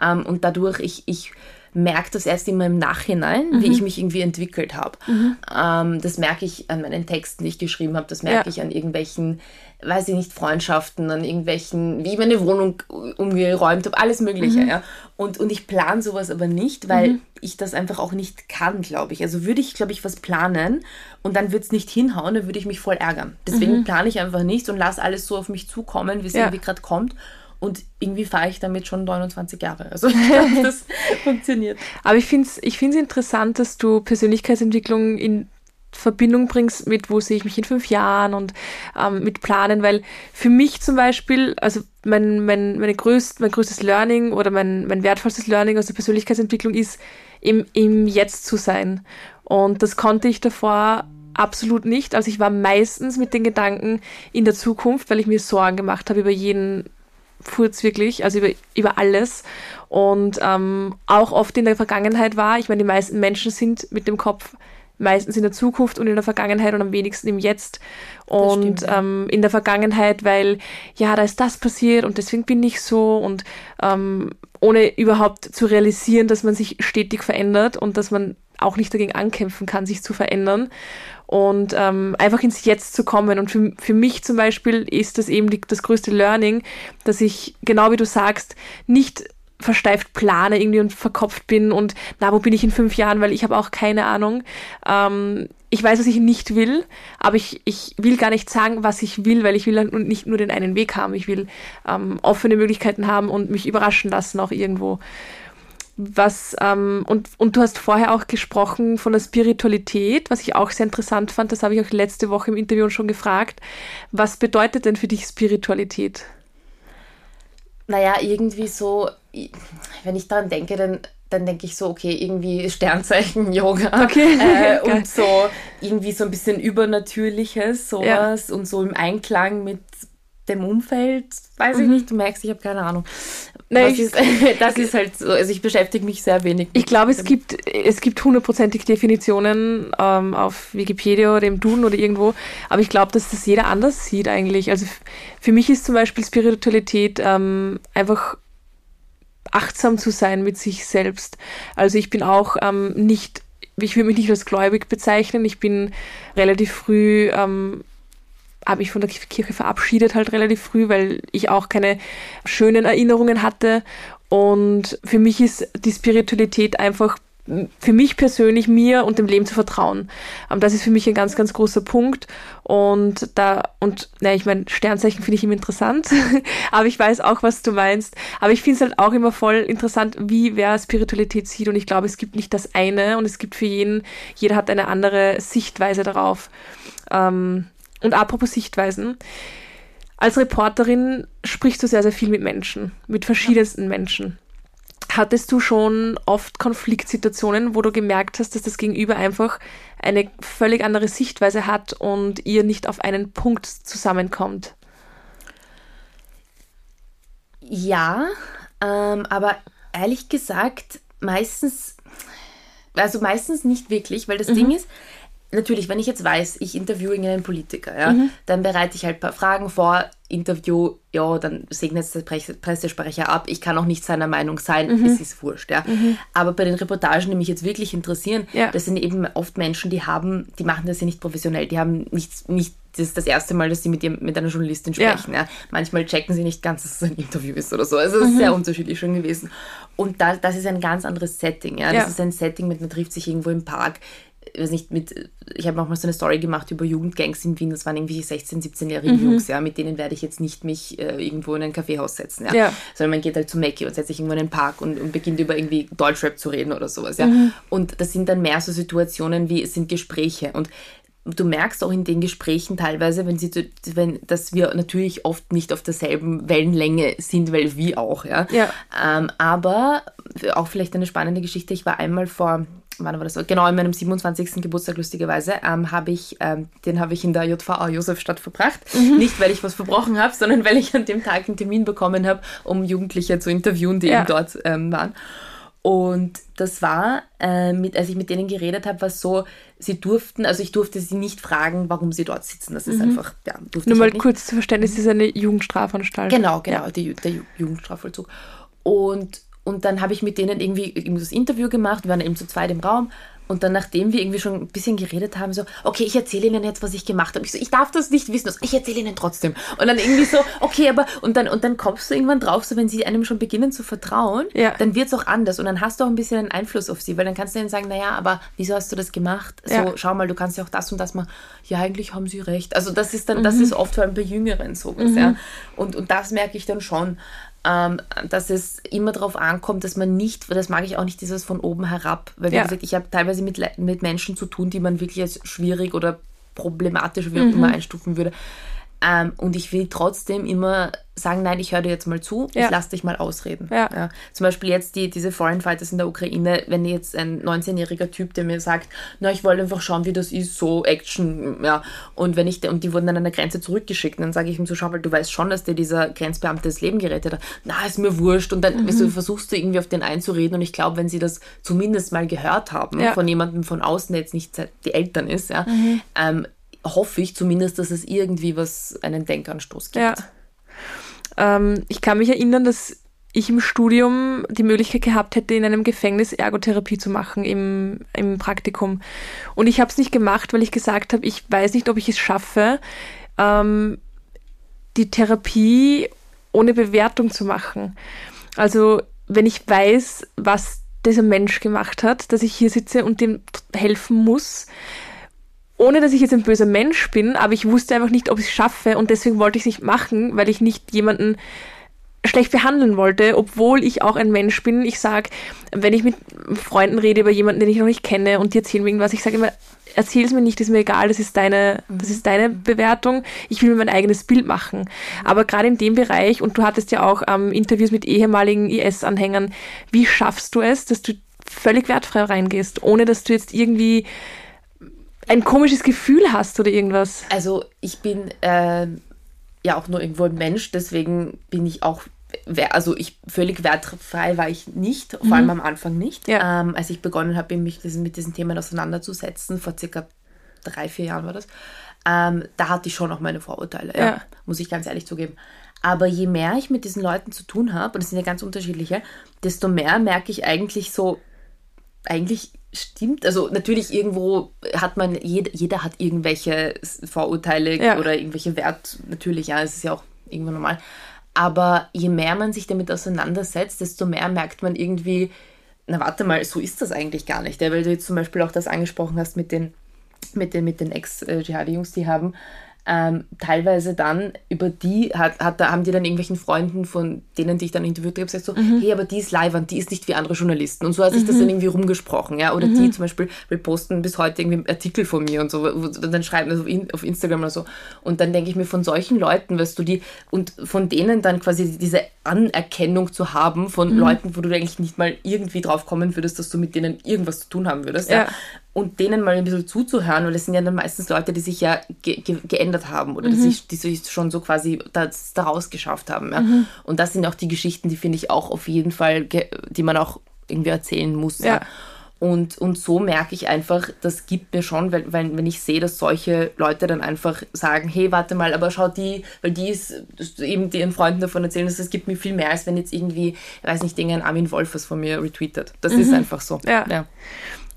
Speaker 2: Ähm, und dadurch, ich, ich merke das erst immer im Nachhinein, mhm. wie ich mich irgendwie entwickelt habe. Mhm. Ähm, das merke ich an meinen Texten, die ich geschrieben habe, das merke ja. ich an irgendwelchen weiß ich nicht, Freundschaften, an irgendwelchen, wie ich meine Wohnung umgeräumt habe, alles Mögliche. Mhm. Ja. Und, und ich plane sowas aber nicht, weil mhm. ich das einfach auch nicht kann, glaube ich. Also würde ich, glaube ich, was planen und dann würde es nicht hinhauen, dann würde ich mich voll ärgern. Deswegen mhm. plane ich einfach nichts und lasse alles so auf mich zukommen, wie es ja. irgendwie gerade kommt. Und irgendwie fahre ich damit schon 29 Jahre. Also ich glaube, das funktioniert.
Speaker 1: Aber ich finde es ich interessant, dass du Persönlichkeitsentwicklung in Verbindung bringst mit, wo sehe ich mich in fünf Jahren und ähm, mit Planen, weil für mich zum Beispiel, also mein, mein, meine größt, mein größtes Learning oder mein, mein wertvollstes Learning aus der Persönlichkeitsentwicklung ist, im, im Jetzt zu sein. Und das konnte ich davor absolut nicht. Also ich war meistens mit den Gedanken in der Zukunft, weil ich mir Sorgen gemacht habe über jeden Furz wirklich, also über, über alles. Und ähm, auch oft in der Vergangenheit war, ich meine, die meisten Menschen sind mit dem Kopf meistens in der Zukunft und in der Vergangenheit und am wenigsten im Jetzt. Und ähm, in der Vergangenheit, weil ja, da ist das passiert und deswegen bin ich so und ähm, ohne überhaupt zu realisieren, dass man sich stetig verändert und dass man auch nicht dagegen ankämpfen kann, sich zu verändern und ähm, einfach ins Jetzt zu kommen. Und für, für mich zum Beispiel ist das eben die, das größte Learning, dass ich, genau wie du sagst, nicht versteift plane irgendwie und verkopft bin und na, wo bin ich in fünf Jahren, weil ich habe auch keine Ahnung. Ähm, ich weiß, was ich nicht will, aber ich, ich will gar nicht sagen, was ich will, weil ich will nicht nur den einen Weg haben. Ich will ähm, offene Möglichkeiten haben und mich überraschen lassen auch irgendwo. Was, ähm, und, und du hast vorher auch gesprochen von der Spiritualität, was ich auch sehr interessant fand, das habe ich auch letzte Woche im Interview schon gefragt. Was bedeutet denn für dich Spiritualität?
Speaker 2: Naja, irgendwie so, wenn ich daran denke, dann, dann denke ich so, okay, irgendwie Sternzeichen, Yoga okay. äh, und so irgendwie so ein bisschen Übernatürliches, sowas ja. und so im Einklang mit dem Umfeld, weiß mhm. ich nicht, du merkst, ich habe keine Ahnung. Nein, das, ist, das ist halt so, also ich beschäftige mich sehr wenig.
Speaker 1: Ich glaube, es gibt, es gibt hundertprozentig Definitionen ähm, auf Wikipedia oder im Duden oder irgendwo, aber ich glaube, dass das jeder anders sieht eigentlich. Also für mich ist zum Beispiel Spiritualität ähm, einfach achtsam zu sein mit sich selbst. Also ich bin auch ähm, nicht, ich will mich nicht als gläubig bezeichnen, ich bin relativ früh ähm, habe mich von der Kirche verabschiedet halt relativ früh, weil ich auch keine schönen Erinnerungen hatte. Und für mich ist die Spiritualität einfach für mich persönlich, mir und dem Leben zu vertrauen. Um, das ist für mich ein ganz, ganz großer Punkt. Und da, und ne, ich meine, Sternzeichen finde ich immer interessant, aber ich weiß auch, was du meinst. Aber ich finde es halt auch immer voll interessant, wie wer Spiritualität sieht. Und ich glaube, es gibt nicht das eine und es gibt für jeden, jeder hat eine andere Sichtweise darauf. Ähm, und apropos Sichtweisen. Als Reporterin sprichst du sehr, sehr viel mit Menschen, mit verschiedensten. Menschen. Hattest du schon oft Konfliktsituationen, wo du gemerkt hast, dass das Gegenüber einfach eine völlig andere Sichtweise hat und ihr nicht auf einen Punkt zusammenkommt?
Speaker 2: Ja, ähm, aber ehrlich gesagt, meistens, also meistens nicht wirklich, weil das mhm. Ding ist, natürlich, wenn ich jetzt weiß, ich interviewe irgendeinen Politiker, ja, mhm. dann bereite ich halt ein paar Fragen vor, Interview, ja, dann segnet es der Pressesprecher ab. Ich kann auch nicht seiner Meinung sein, mhm. es ist wurscht, ja. Mhm. Aber bei den Reportagen, die mich jetzt wirklich interessieren, ja. das sind eben oft Menschen, die haben, die machen das ja nicht professionell, die haben nicht, nicht das ist das erste Mal, dass sie mit, ihr, mit einer Journalistin sprechen. Ja. ja. Manchmal checken sie nicht ganz, dass es ein Interview ist oder so. Also es ist mhm. sehr unterschiedlich schon gewesen. Und da, das ist ein ganz anderes Setting. Ja? Das ja. ist ein Setting mit, man trifft sich irgendwo im Park weiß nicht, mit, ich habe nochmal so eine Story gemacht über Jugendgangs in Wien, das waren irgendwie 16-, 17-jährige mhm. Jungs, ja, mit denen werde ich jetzt nicht mich äh, irgendwo in ein Kaffeehaus setzen, ja? ja. Sondern man geht halt zu Mackie und setzt sich irgendwo in einen Park und, und beginnt über irgendwie Deutschrap zu reden oder sowas, ja. Mhm. Und das sind dann mehr so Situationen wie, es sind Gespräche und du merkst auch in den Gesprächen teilweise, wenn sie, wenn, dass wir natürlich oft nicht auf derselben Wellenlänge sind, weil wir auch, ja. ja. Ähm, aber auch vielleicht eine spannende Geschichte. Ich war einmal vor wann war das? Genau, in meinem 27. Geburtstag, lustigerweise, ähm, habe ich, ähm, den habe ich in der JVA Josefstadt verbracht. Mhm. Nicht, weil ich was verbrochen habe, sondern weil ich an dem Tag einen Termin bekommen habe, um Jugendliche zu interviewen, die ja. eben dort ähm, waren. Und das war, äh, mit, als ich mit denen geredet habe, war so, sie durften, also ich durfte sie nicht fragen, warum sie dort sitzen. Das ist mhm. einfach, ja,
Speaker 1: durfte Nur mal halt kurz zu verstehen, es ist eine Jugendstrafanstalt.
Speaker 2: Genau, genau, ja. die, der Jugendstrafvollzug. Und und dann habe ich mit denen irgendwie, irgendwie das Interview gemacht, wir waren eben zu zweit im Raum. Und dann, nachdem wir irgendwie schon ein bisschen geredet haben, so, okay, ich erzähle Ihnen jetzt, was ich gemacht habe. Ich so, ich darf das nicht wissen, ich erzähle Ihnen trotzdem. Und dann irgendwie so, okay, aber, und dann, und dann kommst du irgendwann drauf, so, wenn sie einem schon beginnen zu vertrauen, ja. dann wird es auch anders. Und dann hast du auch ein bisschen einen Einfluss auf sie, weil dann kannst du ihnen sagen, naja, aber wieso hast du das gemacht? So, ja. schau mal, du kannst ja auch das und das machen. Ja, eigentlich haben sie recht. Also, das ist dann, mhm. das ist oft vor allem bei Jüngeren sowas, mhm. ja. Und, und das merke ich dann schon ähm, dass es immer darauf ankommt, dass man nicht, das mag ich auch nicht, dieses von oben herab, weil wie ja. gesagt, ich habe teilweise mit, mit Menschen zu tun, die man wirklich als schwierig oder problematisch, wie auch mhm. immer einstufen würde. Ähm, und ich will trotzdem immer sagen, nein, ich höre dir jetzt mal zu,
Speaker 1: Ja.
Speaker 2: ich lass dich mal ausreden.
Speaker 1: Ja.
Speaker 2: Zum Beispiel jetzt die, diese Foreign Fighters in der Ukraine, wenn jetzt ein 19-jähriger Typ, der mir sagt, na, ich wollte einfach schauen, wie das ist, so Action, ja, und wenn ich, und die wurden dann an der Grenze zurückgeschickt, dann sage ich ihm so, schau, weil du weißt schon, dass dir dieser Grenzbeamte das Leben gerettet hat. Na, ist mir wurscht. Und dann weißt du, versuchst du irgendwie auf den einzureden und ich glaube, wenn sie das zumindest mal gehört haben,
Speaker 1: Ja.
Speaker 2: von jemandem von außen, der jetzt nicht die Eltern ist, ja, ähm, hoffe ich zumindest, dass es irgendwie was, einen Denkanstoß gibt.
Speaker 1: Ja. Ähm, ich kann mich erinnern, dass ich im Studium die Möglichkeit gehabt hätte, in einem Gefängnis Ergotherapie zu machen im, im Praktikum. Und ich habe es nicht gemacht, weil ich gesagt habe, ich weiß nicht, ob ich es schaffe, ähm, die Therapie ohne Bewertung zu machen. Also wenn ich weiß, was dieser Mensch gemacht hat, dass ich hier sitze und dem helfen muss, ohne dass ich jetzt ein böser Mensch bin, aber ich wusste einfach nicht, ob ich es schaffe und deswegen wollte ich es nicht machen, weil ich nicht jemanden schlecht behandeln wollte, obwohl ich auch ein Mensch bin. Ich sage, wenn ich mit Freunden rede über jemanden, den ich noch nicht kenne und die erzählen mir irgendwas, ich sage immer, erzähl es mir nicht, ist mir egal, das ist deine, das ist deine Bewertung. Ich will mir mein eigenes Bild machen. Aber gerade in dem Bereich, und du hattest ja auch ähm, Interviews mit ehemaligen IS-Anhängern, wie schaffst du es, dass du völlig wertfrei reingehst, ohne dass du jetzt irgendwie ein komisches Gefühl hast oder irgendwas?
Speaker 2: Also ich bin ähm, ja auch nur irgendwo ein Mensch, deswegen bin ich auch, also ich völlig wertfrei war ich nicht, vor allem am Anfang nicht.
Speaker 1: Ja.
Speaker 2: Ähm, als ich begonnen habe, mich mit diesen Themen auseinanderzusetzen, vor circa drei, vier Jahren war das, ähm, da hatte ich schon auch meine Vorurteile, ja,
Speaker 1: Ja.
Speaker 2: muss ich ganz ehrlich zugeben. Aber je mehr ich mit diesen Leuten zu tun habe, und es sind ja ganz unterschiedliche, desto mehr merke ich eigentlich so, eigentlich stimmt. Also natürlich irgendwo hat man, jeder, jeder hat irgendwelche Vorurteile
Speaker 1: Ja.
Speaker 2: oder irgendwelche Wert, natürlich, ja, es ist ja auch irgendwo normal. Aber je mehr man sich damit auseinandersetzt, desto mehr merkt man irgendwie, na warte mal, so ist das eigentlich gar nicht. Ja, weil du jetzt zum Beispiel auch das angesprochen hast mit den, mit den, mit den Ex-Dschihadi-Jungs, die haben ähm, teilweise dann über die hat, hat, da haben die dann irgendwelchen Freunden von denen, die ich dann interviewt habe, gesagt so, hey, aber die ist leiwand, die ist nicht wie andere Journalisten. Und so hat sich das dann irgendwie rumgesprochen, ja. Oder die zum Beispiel reposten bis heute irgendwie Artikel von mir und so, wo, dann schreiben also in, auf Instagram oder so. Und dann denke ich mir, von solchen Leuten, weißt du, die, und von denen dann quasi diese Anerkennung zu haben von Leuten, wo du eigentlich nicht mal irgendwie drauf kommen würdest, dass du mit denen irgendwas zu tun haben würdest, ja
Speaker 1: Ja.
Speaker 2: Und denen mal ein bisschen zuzuhören, weil das sind ja dann meistens Leute, die sich ja ge ge geändert haben oder die, sich, die sich schon so quasi das daraus geschafft haben. Ja? Und das sind auch die Geschichten, die finde ich auch auf jeden Fall, die man auch irgendwie erzählen muss. Ja.
Speaker 1: Ja.
Speaker 2: Und, und so merke ich einfach, das gibt mir schon, weil, weil wenn ich sehe, dass solche Leute dann einfach sagen, hey, warte mal, aber schau die, weil die ist das- eben die ihren Freunden davon erzählen, dass es gibt mir viel mehr, als wenn jetzt irgendwie, ich weiß nicht, irgendein Armin Wolf was von mir retweetet. Das ist einfach so.
Speaker 1: Ja.
Speaker 2: ja.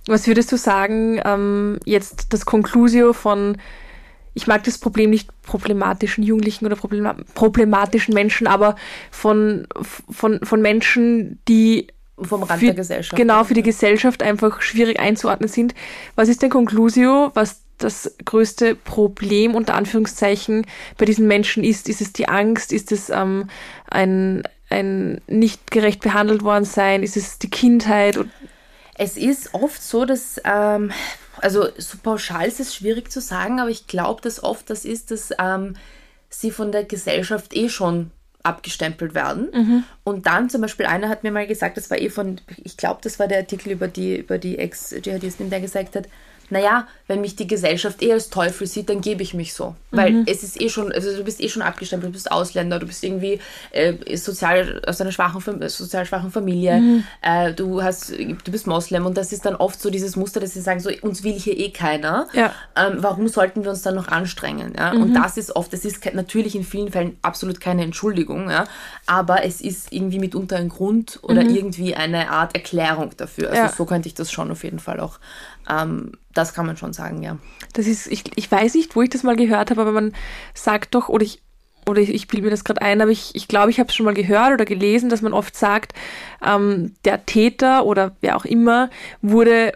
Speaker 1: Was würdest du sagen, ähm, jetzt das Conclusio von, ich mag das Problem nicht problematischen Jugendlichen oder problema problematischen Menschen, aber von, von, von Menschen, die
Speaker 2: Vom Rand
Speaker 1: für,
Speaker 2: der Gesellschaft.
Speaker 1: genau für die Gesellschaft einfach schwierig einzuordnen sind. Was ist dein Conclusio, was das größte Problem unter Anführungszeichen bei diesen Menschen ist? Ist es die Angst? Ist es ähm, ein, ein nicht gerecht behandelt worden sein? Ist es die Kindheit?
Speaker 2: Es ist oft so, dass, ähm, also so pauschal ist es schwierig zu sagen, aber ich glaube, dass oft das ist, dass ähm, sie von der Gesellschaft eh schon abgestempelt werden. Und dann zum Beispiel einer hat mir mal gesagt, das war eh von, ich glaube, das war der Artikel über die, über die Ex-Dschihadistin, der gesagt hat, naja, wenn mich die Gesellschaft eh als Teufel sieht, dann gebe ich mich so. Weil es ist eh schon, also du bist eh schon abgestempelt, du bist Ausländer, du bist irgendwie äh, sozial aus einer schwachen, sozial schwachen Familie, äh, du hast, du bist Moslem und das ist dann oft so dieses Muster, dass sie sagen, so uns will hier eh keiner.
Speaker 1: Ja.
Speaker 2: Ähm, warum sollten wir uns dann noch anstrengen? Ja? Und das ist oft, das ist natürlich in vielen Fällen absolut keine Entschuldigung, ja? aber es ist irgendwie mitunter ein Grund oder irgendwie eine Art Erklärung dafür. Also so könnte ich das schon auf jeden Fall auch, ähm, das kann man schon sagen, ja.
Speaker 1: Das ist, ich, ich weiß nicht, wo ich das mal gehört habe, aber man sagt doch, oder ich, oder ich, ich bilde mir das gerade ein, aber ich, ich glaube, ich habe es schon mal gehört oder gelesen, dass man oft sagt, ähm, der Täter oder wer auch immer wurde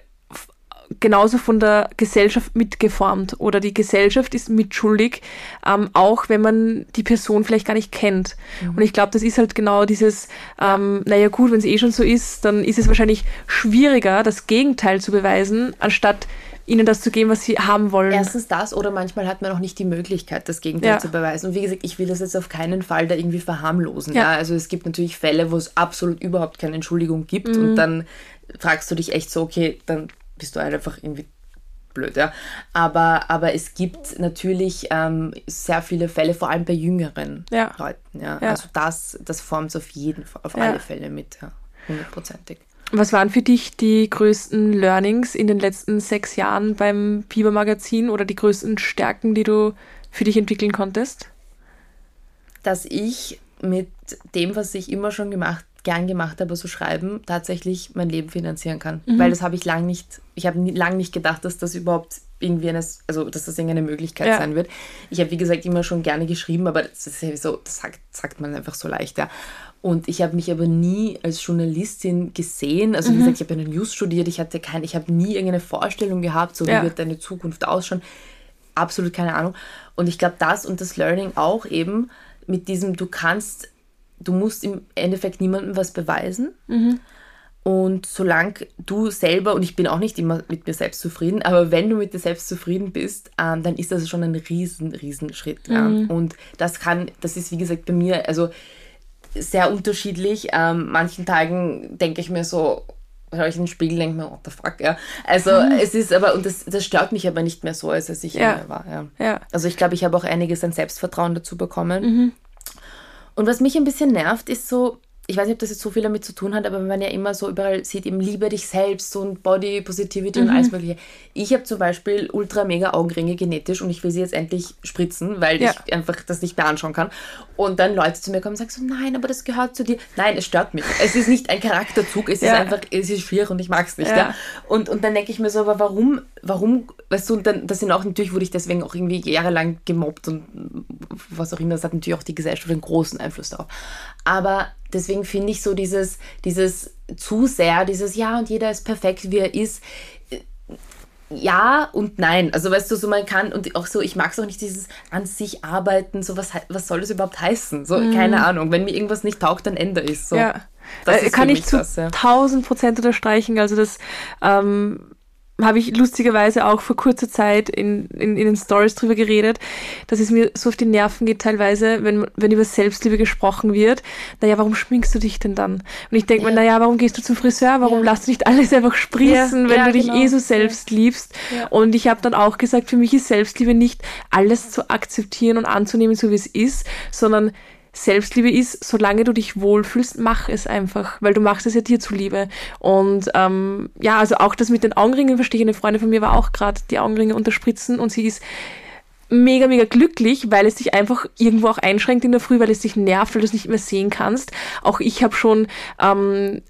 Speaker 1: genauso von der Gesellschaft mitgeformt oder die Gesellschaft ist mitschuldig, ähm, auch wenn man die Person vielleicht gar nicht kennt. Und ich glaube, das ist halt genau dieses, ähm, naja gut, wenn es eh schon so ist, dann ist es wahrscheinlich schwieriger, das Gegenteil zu beweisen, anstatt ihnen das zu geben, was sie haben wollen.
Speaker 2: Erstens das oder manchmal hat man auch nicht die Möglichkeit, das Gegenteil ja. zu beweisen. Und wie gesagt, ich will das jetzt auf keinen Fall da irgendwie verharmlosen. Ja. ja? Also es gibt natürlich Fälle, wo es absolut überhaupt keine Entschuldigung gibt mhm. und dann fragst du dich echt so, okay, dann bist du einfach irgendwie blöd, ja. Aber, aber es gibt natürlich ähm, sehr viele Fälle, vor allem bei jüngeren ja. Leuten, ja. ja. Also das, das formt es auf jeden Fall, auf ja. alle Fälle mit, ja. Hundertprozentig.
Speaker 1: Was waren für dich die größten Learnings in den letzten sechs Jahren beim Biber Magazin oder die größten Stärken, die du für dich entwickeln konntest?
Speaker 2: Dass ich mit dem, was ich immer schon gemacht gern gemacht habe, so schreiben, tatsächlich mein Leben finanzieren kann. Mhm. Weil das habe ich lang nicht, ich habe lang nicht gedacht, dass das überhaupt irgendwie eine, also dass das irgendeine Möglichkeit ja. sein wird. Ich habe, wie gesagt, immer schon gerne geschrieben, aber das ist so, das sagt, sagt man einfach so leicht, ja. Und ich habe mich aber nie als Journalistin gesehen. Also, wie mhm. gesagt, ich habe ja News studiert, ich hatte kein, ich habe nie irgendeine Vorstellung gehabt, so ja. wie wird deine Zukunft ausschauen. Absolut keine Ahnung. Und ich glaube, das und das Learning auch eben mit diesem, du kannst du musst im Endeffekt niemandem was beweisen. Mhm. Und solange du selber, und ich bin auch nicht immer mit mir selbst zufrieden, aber wenn du mit dir selbst zufrieden bist, ähm, dann ist das schon ein riesen, riesen Schritt. Ja. Mhm. Und das kann, das ist wie gesagt bei mir, also sehr unterschiedlich. Ähm, manchen Tagen denke ich mir so, schaue ich in den Spiegel denke mir, what the fuck, ja. Also mhm. es ist aber, und das, das stört mich aber nicht mehr so, als es ich ja. war. Ja. ja. Also ich glaube, ich habe auch einiges an Selbstvertrauen dazu bekommen. Mhm. Und was mich ein bisschen nervt, ist so, ich weiß nicht, ob das jetzt so viel damit zu tun hat, aber wenn man ja immer so überall sieht, eben liebe dich selbst und Body Positivity mhm. und alles mögliche. Ich habe zum Beispiel ultra mega Augenringe genetisch und ich will sie jetzt endlich spritzen, weil ja. ich einfach das nicht mehr anschauen kann. Und dann Leute zu mir kommen und sagen so, nein, aber das gehört zu dir. Nein, es stört mich. Es ist nicht ein Charakterzug, es ja. ist einfach, es ist schwierig und ich mag es nicht. Ja. ja. Und, und dann denke ich mir so, aber warum, warum, weißt du, und dann, das sind auch, natürlich wurde ich deswegen auch irgendwie jahrelang gemobbt und was auch immer, das hat natürlich auch die Gesellschaft einen großen Einfluss darauf. Aber deswegen finde ich so dieses, dieses zu sehr, dieses Ja und jeder ist perfekt, wie er ist. Ja und nein. Also weißt du, so man kann und auch so, ich mag es auch nicht, dieses an sich arbeiten, so was, was soll das überhaupt heißen? So, mm. keine Ahnung. Wenn mir irgendwas nicht taugt, dann ändere ich es. So.
Speaker 1: Ja. Das äh, kann ich zu das, ja. 1000 Prozent unterstreichen. Also das ähm, habe ich lustigerweise auch vor kurzer Zeit in, in, in den Stories drüber geredet, dass es mir so auf die Nerven geht teilweise, wenn, wenn über Selbstliebe gesprochen wird. Naja, warum schminkst du dich denn dann? Und ich denke ja. mir, naja, warum gehst du zum Friseur? Warum ja. lässt du nicht alles einfach sprießen, ja, wenn du dich genau. eh so selbst liebst? Und ich habe dann auch gesagt, für mich ist Selbstliebe nicht alles zu akzeptieren und anzunehmen, so wie es ist, sondern Selbstliebe ist, solange du dich wohlfühlst, mach es einfach, weil du machst es ja dir zuliebe. Und ähm, ja, also auch das mit den Augenringen verstehe ich. Eine Freundin von mir war auch gerade die Augenringe unterspritzen und sie ist mega, mega glücklich, weil es dich einfach irgendwo auch einschränkt in der Früh, weil es dich nervt, weil du es nicht mehr sehen kannst. Auch ich habe schon ähm,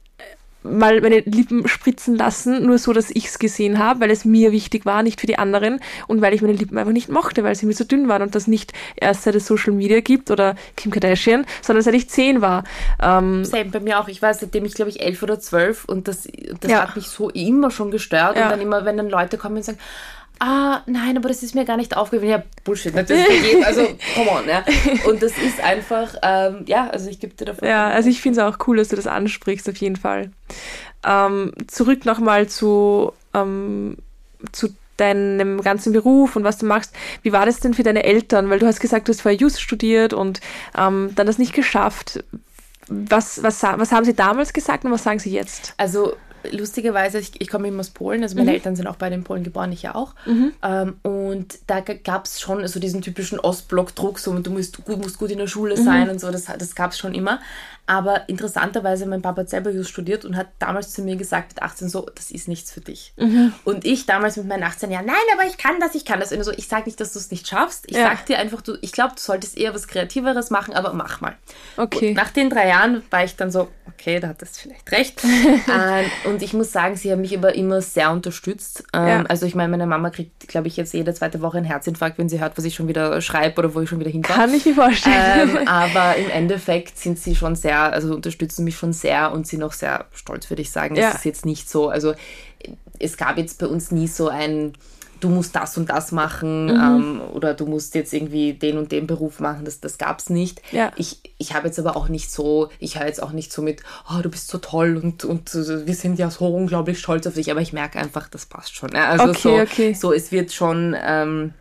Speaker 1: mal meine Lippen spritzen lassen, nur so, dass ich es gesehen habe, weil es mir wichtig war, nicht für die anderen und weil ich meine Lippen einfach nicht mochte, weil sie mir so dünn waren und das nicht erst seit es Social Media gibt oder Kim Kardashian, sondern seit ich zehn war.
Speaker 2: Ähm, Same, bei mir auch. Ich war seitdem ich glaube ich elf oder zwölf und das, das ja. hat mich so immer schon gestört ja. und dann immer, wenn dann Leute kommen und sagen, ah, nein, aber das ist mir gar nicht aufgefallen. Ja, Bullshit, natürlich. also, come on, ja. Und das ist einfach, ähm, ja, also ich gebe dir dafür.
Speaker 1: Ja, also ich finde es auch cool, dass du das ansprichst, auf jeden Fall. Ähm, zurück nochmal zu, ähm, zu deinem ganzen Beruf und was du machst. Wie war das denn für deine Eltern? Weil du hast gesagt, du hast vorher Just studiert und ähm, dann das nicht geschafft. Was, was, was haben sie damals gesagt und was sagen sie jetzt?
Speaker 2: Also lustigerweise, ich, ich komme eben aus Polen, also meine mhm. Eltern sind auch bei den Polen geboren, ich ja auch. Mhm. Ähm, und da gab es schon so diesen typischen Ostblock-Druck, so du musst, gut, musst gut in der Schule mhm. sein und so, das, das gab es schon immer. Aber interessanterweise, mein Papa hat selber Jus studiert und hat damals zu mir gesagt, mit 18 so, das ist nichts für dich. Mhm. Und ich damals mit meinen 18 Jahren, nein, aber ich kann das, ich kann das. Und so, ich sage nicht, dass du es nicht schaffst. Ich ja. sage dir einfach, du, ich glaube, du solltest eher was Kreativeres machen, aber mach mal. Okay. Und nach den drei Jahren war ich dann so, okay, da hat das vielleicht recht. ähm, und ich muss sagen, sie haben mich aber immer sehr unterstützt. Ähm, ja. Also ich meine, meine Mama kriegt, glaube ich, jetzt jede zweite Woche einen Herzinfarkt, wenn sie hört, was ich schon wieder schreibe oder wo ich schon wieder hinkomme.
Speaker 1: Kann ich mir vorstellen.
Speaker 2: Ähm, aber im Endeffekt sind sie schon sehr also unterstützen mich schon sehr und sind auch sehr stolz, würde ich sagen. Ja. Es ist jetzt nicht so, also es gab jetzt bei uns nie so ein du musst das und das machen mhm. ähm, oder du musst jetzt irgendwie den und den Beruf machen. Das, das gab es nicht.
Speaker 1: Ja.
Speaker 2: Ich, ich habe jetzt aber auch nicht so, ich höre jetzt auch nicht so mit, oh, du bist so toll und, und wir sind ja so unglaublich stolz auf dich, aber ich merke einfach, das passt schon. Ja? Also
Speaker 1: okay,
Speaker 2: so,
Speaker 1: okay.
Speaker 2: so, es wird schon, ähm,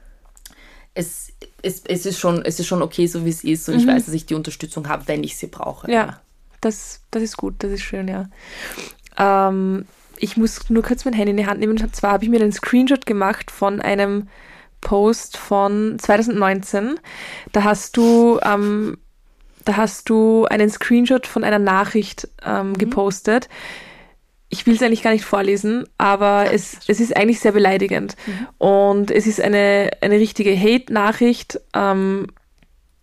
Speaker 2: es, es, es, ist schon, es ist schon okay, so wie es ist und mhm. ich weiß, dass ich die Unterstützung habe, wenn ich sie brauche.
Speaker 1: Ja, das, das ist gut, das ist schön, ja. Ähm, ich muss nur kurz mein Handy in die Hand nehmen. Und zwar habe ich mir einen Screenshot gemacht von einem Post von 2019. Da hast du, ähm, da hast du einen Screenshot von einer Nachricht ähm, mhm. gepostet. Ich will es eigentlich gar nicht vorlesen, aber es, es ist eigentlich sehr beleidigend. Mhm. Und es ist eine, eine richtige Hate-Nachricht. Ähm,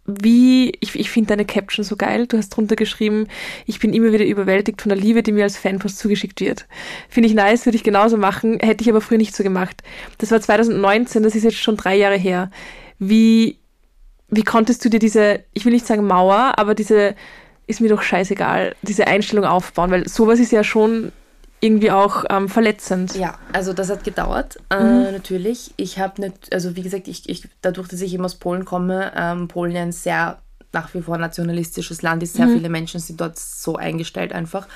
Speaker 1: wie, ich, ich finde deine Caption so geil. Du hast drunter geschrieben, ich bin immer wieder überwältigt von der Liebe, die mir als Fanpost zugeschickt wird. Finde ich nice, würde ich genauso machen, hätte ich aber früher nicht so gemacht. Das war 2019, das ist jetzt schon drei Jahre her. Wie, wie konntest du dir diese, ich will nicht sagen Mauer, aber diese, ist mir doch scheißegal, diese Einstellung aufbauen, weil sowas ist ja schon irgendwie auch ähm, verletzend.
Speaker 2: Ja, also das hat gedauert, äh, mhm. natürlich. Ich habe nicht, also wie gesagt, ich, ich, dadurch, dass ich eben aus Polen komme, ähm, Polen ja ein sehr nach wie vor nationalistisches Land ist, sehr mhm. viele Menschen sind dort so eingestellt einfach.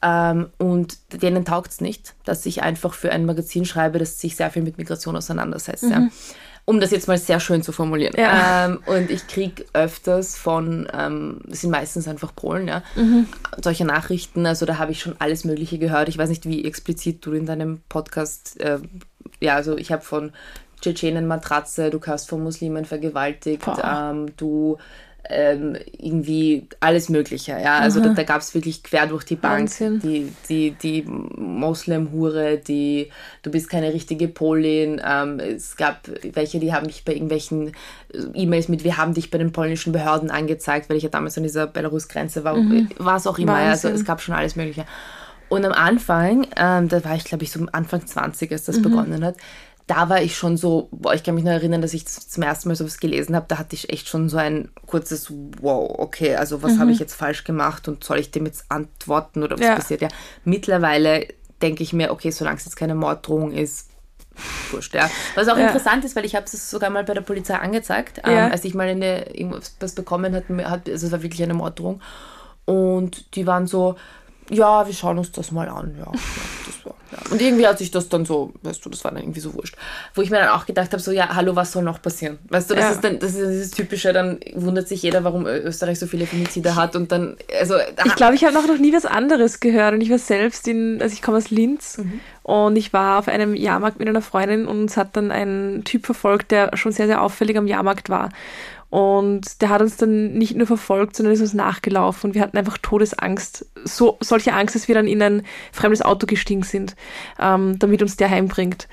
Speaker 2: Ähm, und denen taugt es nicht, dass ich einfach für ein Magazin schreibe, das sich sehr viel mit Migration auseinandersetzt. Mhm. Ja um das jetzt mal sehr schön zu formulieren. Ja. Ähm, und ich kriege öfters von, ähm, das sind meistens einfach Polen, ja, mhm. solche Nachrichten. Also da habe ich schon alles Mögliche gehört. Ich weiß nicht, wie explizit du in deinem Podcast, äh, ja, also ich habe von Tschetschenen Matratze, du hast von Muslimen vergewaltigt, ähm, du ähm, irgendwie alles Mögliche. Ja? Also da, da gab es wirklich quer durch die Bank
Speaker 1: Wahnsinn.
Speaker 2: die, die, die Moslem-Hure, die du bist keine richtige Polin. Ähm, es gab welche, die haben mich bei irgendwelchen äh, E-Mails mit, wir haben dich bei den polnischen Behörden angezeigt, weil ich ja damals an dieser Belarus-Grenze war, mhm. war es auch immer. Also es gab schon alles Mögliche. Und am Anfang, ähm, da war ich glaube ich so Anfang 20, als das mhm. begonnen hat, da war ich schon so, boah, ich kann mich noch erinnern, dass ich zum ersten Mal sowas gelesen habe, da hatte ich echt schon so ein kurzes Wow, okay, also was mhm. habe ich jetzt falsch gemacht und soll ich dem jetzt antworten oder was ja. passiert? Ja, mittlerweile denke ich mir, okay, solange es jetzt keine Morddrohung ist, wurscht, ja. Was auch ja. interessant ist, weil ich habe es sogar mal bei der Polizei angezeigt, ähm, ja. als ich mal eine, irgendwas bekommen hat, also es war wirklich eine Morddrohung und die waren so, ja, wir schauen uns das mal an, ja. ja. Und irgendwie hat sich das dann so, weißt du, das war dann irgendwie so wurscht. Wo ich mir dann auch gedacht habe, so, ja, hallo, was soll noch passieren? Weißt du, das ja. ist dann, das ist dieses Typische, dann wundert sich jeder, warum Österreich so viele Femizide hat und dann, also.
Speaker 1: Ich glaube, ich habe noch, noch nie was anderes gehört und ich war selbst in, also ich komme aus Linz mhm. und ich war auf einem Jahrmarkt mit einer Freundin und uns hat dann ein Typ verfolgt, der schon sehr, sehr auffällig am Jahrmarkt war. Und der hat uns dann nicht nur verfolgt, sondern ist uns nachgelaufen und wir hatten einfach Todesangst. So, solche Angst, dass wir dann in ein fremdes Auto gestiegen sind, ähm, damit uns der heimbringt.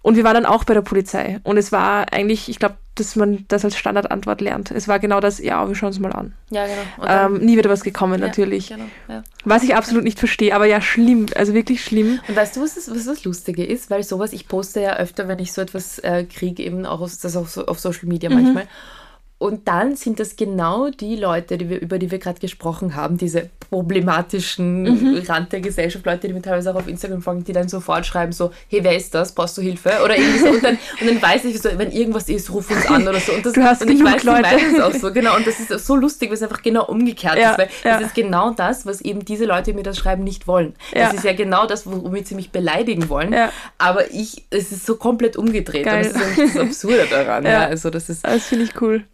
Speaker 1: Und wir waren dann auch bei der Polizei. Und es war eigentlich, ich glaube, dass man das als Standardantwort lernt. Es war genau das, ja, wir schauen es mal an.
Speaker 2: Ja, genau.
Speaker 1: Ähm, nie wieder was gekommen, ja, natürlich. Genau, ja. Was ich absolut nicht verstehe, aber ja, schlimm, also wirklich schlimm.
Speaker 2: Und weißt du, was das, was das Lustige ist? Weil sowas, ich poste ja öfter, wenn ich so etwas äh, kriege, eben auch auf, das auf, auf Social Media mhm. Und dann sind das genau die Leute, die wir, über die wir gerade gesprochen haben, diese problematischen mhm. Rand der Gesellschaft, Leute, die mir teilweise auch auf Instagram folgen, die dann sofort schreiben so, hey, wer ist das? Brauchst du Hilfe? Oder irgendwie so. Und dann, und dann weiß ich so, wenn irgendwas ist, ruf uns an oder so. Und, das,
Speaker 1: du hast
Speaker 2: und
Speaker 1: ich weiß, Leute.
Speaker 2: es auch so. Genau. Und das ist so lustig, weil es einfach genau umgekehrt ja, ist. Weil ja. das ist genau das, was eben diese Leute, die mir das schreiben, nicht wollen. Ja. Das ist ja genau das, womit sie mich beleidigen wollen. Aber ich, es ist so komplett umgedreht. Geil. Und das ist das Absurde daran. Ja. Also das ist.
Speaker 1: Das finde ich cool.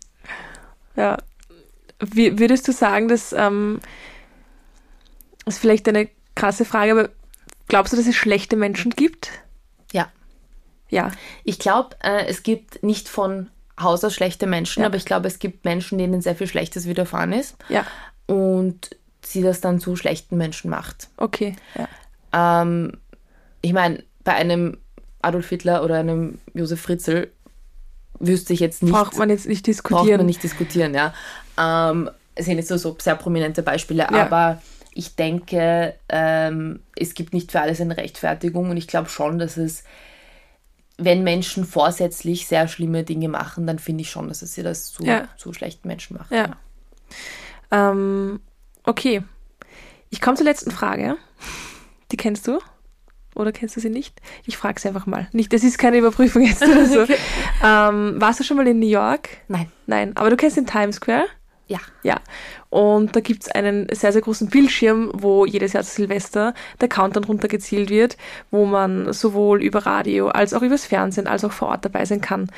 Speaker 1: Ja. Wie, würdest du sagen, dass, ähm, das ist vielleicht eine krasse Frage, aber glaubst du, dass es schlechte Menschen gibt?
Speaker 2: Ja.
Speaker 1: Ja.
Speaker 2: Ich glaube, äh, es gibt nicht von Haus aus schlechte Menschen, ja. aber ich glaube, es gibt Menschen, denen sehr viel Schlechtes widerfahren ist.
Speaker 1: Ja.
Speaker 2: Und sie das dann zu schlechten Menschen macht.
Speaker 1: Okay,
Speaker 2: ja. Ähm, ich meine, bei einem Adolf Hitler oder einem Josef Fritzl wüsste ich jetzt nicht.
Speaker 1: Braucht man jetzt nicht diskutieren.
Speaker 2: Braucht man nicht diskutieren, ja. Ähm, es sind jetzt so, so sehr prominente Beispiele, ja. aber ich denke, ähm, es gibt nicht für alles eine Rechtfertigung und ich glaube schon, dass es, wenn Menschen vorsätzlich sehr schlimme Dinge machen, dann finde ich schon, dass es sie das zu, ja. zu schlechten Menschen macht.
Speaker 1: Ja. Ähm, okay. Ich komme zur letzten Frage. Die kennst du? Oder kennst du sie nicht? Ich frage sie einfach mal. Nicht, das ist keine Überprüfung jetzt oder so. okay. ähm, warst du schon mal in New York?
Speaker 2: Nein.
Speaker 1: Nein, aber du kennst den Times Square?
Speaker 2: Ja.
Speaker 1: Ja. Und da gibt es einen sehr, sehr großen Bildschirm, wo jedes Jahr zu Silvester der Countdown runtergezielt wird, wo man sowohl über Radio als auch übers Fernsehen als auch vor Ort dabei sein kann.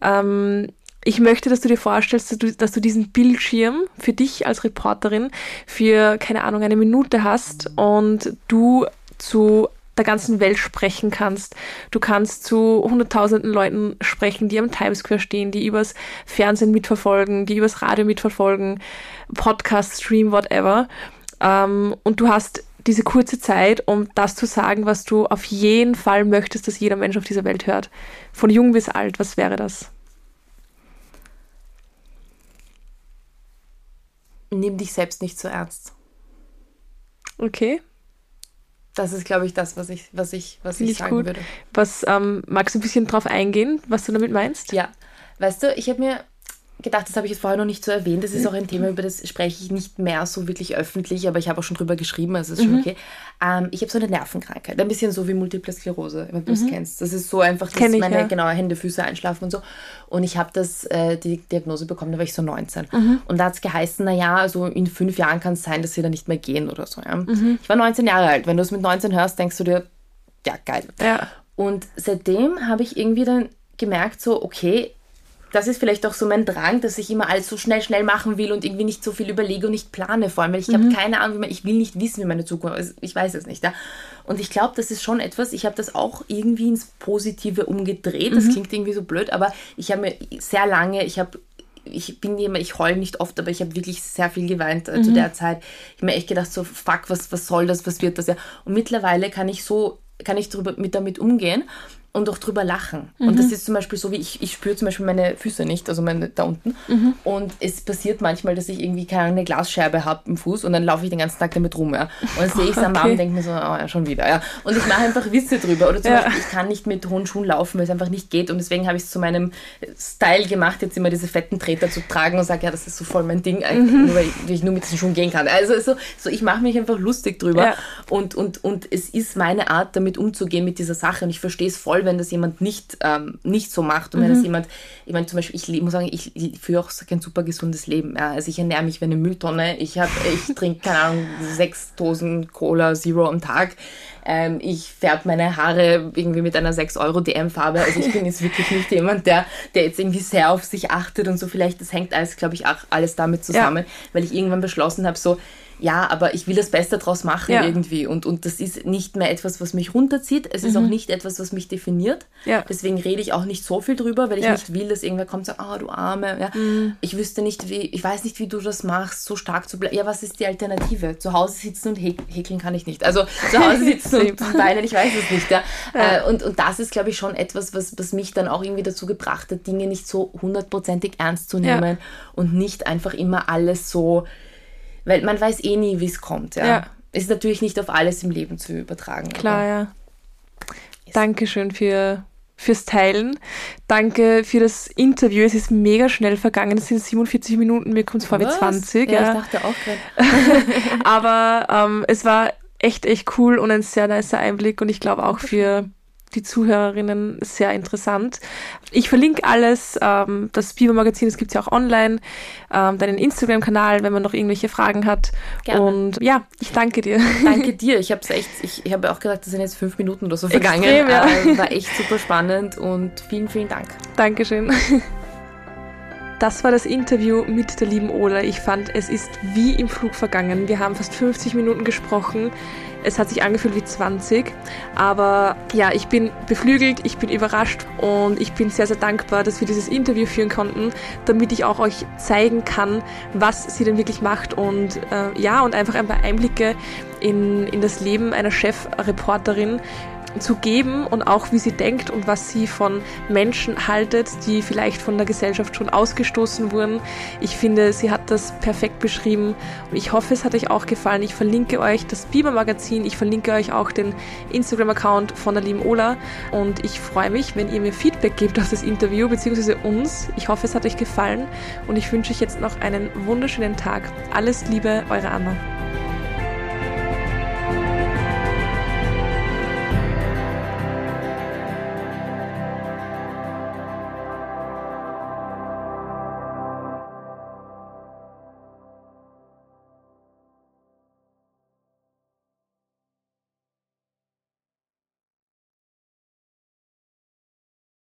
Speaker 1: Ähm, ich möchte, dass du dir vorstellst, dass du, dass du diesen Bildschirm für dich als Reporterin für, keine Ahnung, eine Minute hast und du zu der ganzen Welt sprechen kannst. Du kannst zu hunderttausenden Leuten sprechen, die am Times Square stehen, die übers Fernsehen mitverfolgen, die übers Radio mitverfolgen, Podcast, Stream, whatever. Ähm, und du hast diese kurze Zeit, um das zu sagen, was du auf jeden Fall möchtest, dass jeder Mensch auf dieser Welt hört. Von jung bis alt, was wäre das?
Speaker 2: Nimm dich selbst nicht so ernst.
Speaker 1: Okay.
Speaker 2: Das ist, glaube ich, das, was ich, was ich, was ich, ich sagen gut. würde.
Speaker 1: Was ähm, magst du ein bisschen drauf eingehen, was du damit meinst?
Speaker 2: Ja, weißt du, ich habe mir gedacht, das habe ich jetzt vorher noch nicht so erwähnt. Das ist auch ein Thema, über das spreche ich nicht mehr so wirklich öffentlich, aber ich habe auch schon drüber geschrieben, also ist schon mhm. okay. Ähm, ich habe so eine Nervenkrankheit, ein bisschen so wie Multiple Sklerose, wenn du es mhm. kennst. Das ist so einfach, dass ich, meine ja. genau, Hände, Füße einschlafen und so. Und ich habe das, äh, die Diagnose bekommen, da war ich so 19. Mhm. Und da hat es geheißen, naja, also in fünf Jahren kann es sein, dass sie da nicht mehr gehen oder so. Ja? Mhm. Ich war 19 Jahre alt. Wenn du es mit 19 hörst, denkst du dir, ja, geil.
Speaker 1: Ja.
Speaker 2: Und seitdem habe ich irgendwie dann gemerkt, so, okay, das ist vielleicht auch so mein Drang, dass ich immer alles so schnell, schnell machen will und irgendwie nicht so viel überlege und nicht plane vor allem, weil ich mhm. habe keine Ahnung, ich will nicht wissen, wie meine Zukunft ist. Ich weiß es nicht. Ja? Und ich glaube, das ist schon etwas, ich habe das auch irgendwie ins Positive umgedreht. Das mhm. klingt irgendwie so blöd, aber ich habe mir sehr lange, ich habe ich bin immer, ich heule nicht oft, aber ich habe wirklich sehr viel geweint äh, mhm. zu der Zeit. Ich habe mir echt gedacht, so, fuck, was, was soll das, was wird das ja? Und mittlerweile kann ich so, kann ich drüber, mit damit umgehen und auch drüber lachen. Mhm. Und das ist zum Beispiel so, wie ich, ich spüre zum Beispiel meine Füße nicht, also meine da unten. Mhm. Und es passiert manchmal, dass ich irgendwie keine Glasscherbe habe im Fuß und dann laufe ich den ganzen Tag damit rum. Ja. Und dann sehe ich es am okay. Arm und denke mir so, oh ja, schon wieder. Ja. Und ich mache einfach Witze drüber. Oder zum ja. Beispiel, ich kann nicht mit hohen Schuhen laufen, weil es einfach nicht geht. Und deswegen habe ich es zu meinem Style gemacht, jetzt immer diese fetten Treter zu tragen und sage, ja, das ist so voll mein Ding, mhm. nur weil ich nur mit diesen Schuhen gehen kann. Also so, so ich mache mich einfach lustig drüber. Und, und, und es ist meine Art, damit umzugehen mit dieser Sache. Und ich verstehe es voll, wenn das jemand nicht nicht, ähm, nicht so macht und mhm. wenn das jemand, ich meine zum Beispiel, ich muss sagen, ich, ich führe auch kein super gesundes Leben. Ja. Also ich ernähre mich wie eine Mülltonne. Ich, ich trinke, keine Ahnung, sechs Dosen Cola Zero am Tag. Ähm, ich färbe meine Haare irgendwie mit einer 6-Euro-DM-Farbe. Also ich bin jetzt wirklich nicht jemand, der, der jetzt irgendwie sehr auf sich achtet und so. Vielleicht, das hängt alles, glaube ich, auch alles damit zusammen, ja. weil ich irgendwann beschlossen habe, so, ja, aber ich will das Beste draus machen ja. irgendwie. Und, und das ist nicht mehr etwas, was mich runterzieht. Es ist auch mhm. nicht etwas, was mich definiert.
Speaker 1: Ja.
Speaker 2: Deswegen rede ich auch nicht so viel drüber, weil ich ja. nicht will, dass irgendwer kommt und sagt, ah, oh, du Arme. Ja. Mhm. Ich wüsste nicht, wie, ich weiß nicht, wie du das machst, so stark zu bleiben. Ja, was ist die Alternative? Zu Hause sitzen und häkeln kann ich nicht. Also zu Hause sitzen und weinen, ich weiß es nicht. Ja. Äh, und, und das ist, glaube ich, schon etwas, was, was mich dann auch irgendwie dazu gebracht hat, Dinge nicht so hundertprozentig ernst zu nehmen und nicht einfach immer alles so weil man weiß eh nie, wie es kommt. Ja. ja. Ist natürlich nicht auf alles im Leben zu übertragen.
Speaker 1: Klar, ja. Yes. Dankeschön für, fürs Teilen. Danke für das Interview. Es ist mega schnell vergangen. Es sind 47 Minuten. Mir kommt es vor wie 20.
Speaker 2: Ja, ja, ich dachte auch gerade.
Speaker 1: Aber ähm, es war echt, echt cool und ein sehr nicer Einblick. Und ich glaube auch für die Zuhörerinnen sehr interessant. Ich verlinke alles, ähm, das Biber-Magazin, das gibt es ja auch online, ähm, deinen Instagram-Kanal, wenn man noch irgendwelche Fragen hat. Gerne. Und ja, ich danke dir.
Speaker 2: Danke dir. Ich habe es echt, ich, ich habe auch gesagt, das sind jetzt fünf Minuten oder so vergangen. Extrem, ja. äh, war echt super spannend und vielen, vielen Dank.
Speaker 1: Dankeschön. Das war das Interview mit der lieben Ola. Ich fand, es ist wie im Flug vergangen. Wir haben fast 50 Minuten gesprochen. Es hat sich angefühlt wie 20. Aber ja, ich bin beflügelt, ich bin überrascht und ich bin sehr, sehr dankbar, dass wir dieses Interview führen konnten, damit ich auch euch zeigen kann, was sie denn wirklich macht und äh, ja, und einfach ein paar Einblicke in, in das Leben einer Chefreporterin zu geben und auch wie sie denkt und was sie von Menschen haltet, die vielleicht von der Gesellschaft schon ausgestoßen wurden. Ich finde, sie hat das perfekt beschrieben. Ich hoffe, es hat euch auch gefallen. Ich verlinke euch das Biber Magazin. Ich verlinke euch auch den Instagram-Account von der lieben Ola. Und ich freue mich, wenn ihr mir Feedback gebt auf das Interview, beziehungsweise uns. Ich hoffe, es hat euch gefallen. Und ich wünsche euch jetzt noch einen wunderschönen Tag. Alles Liebe, eure Anna.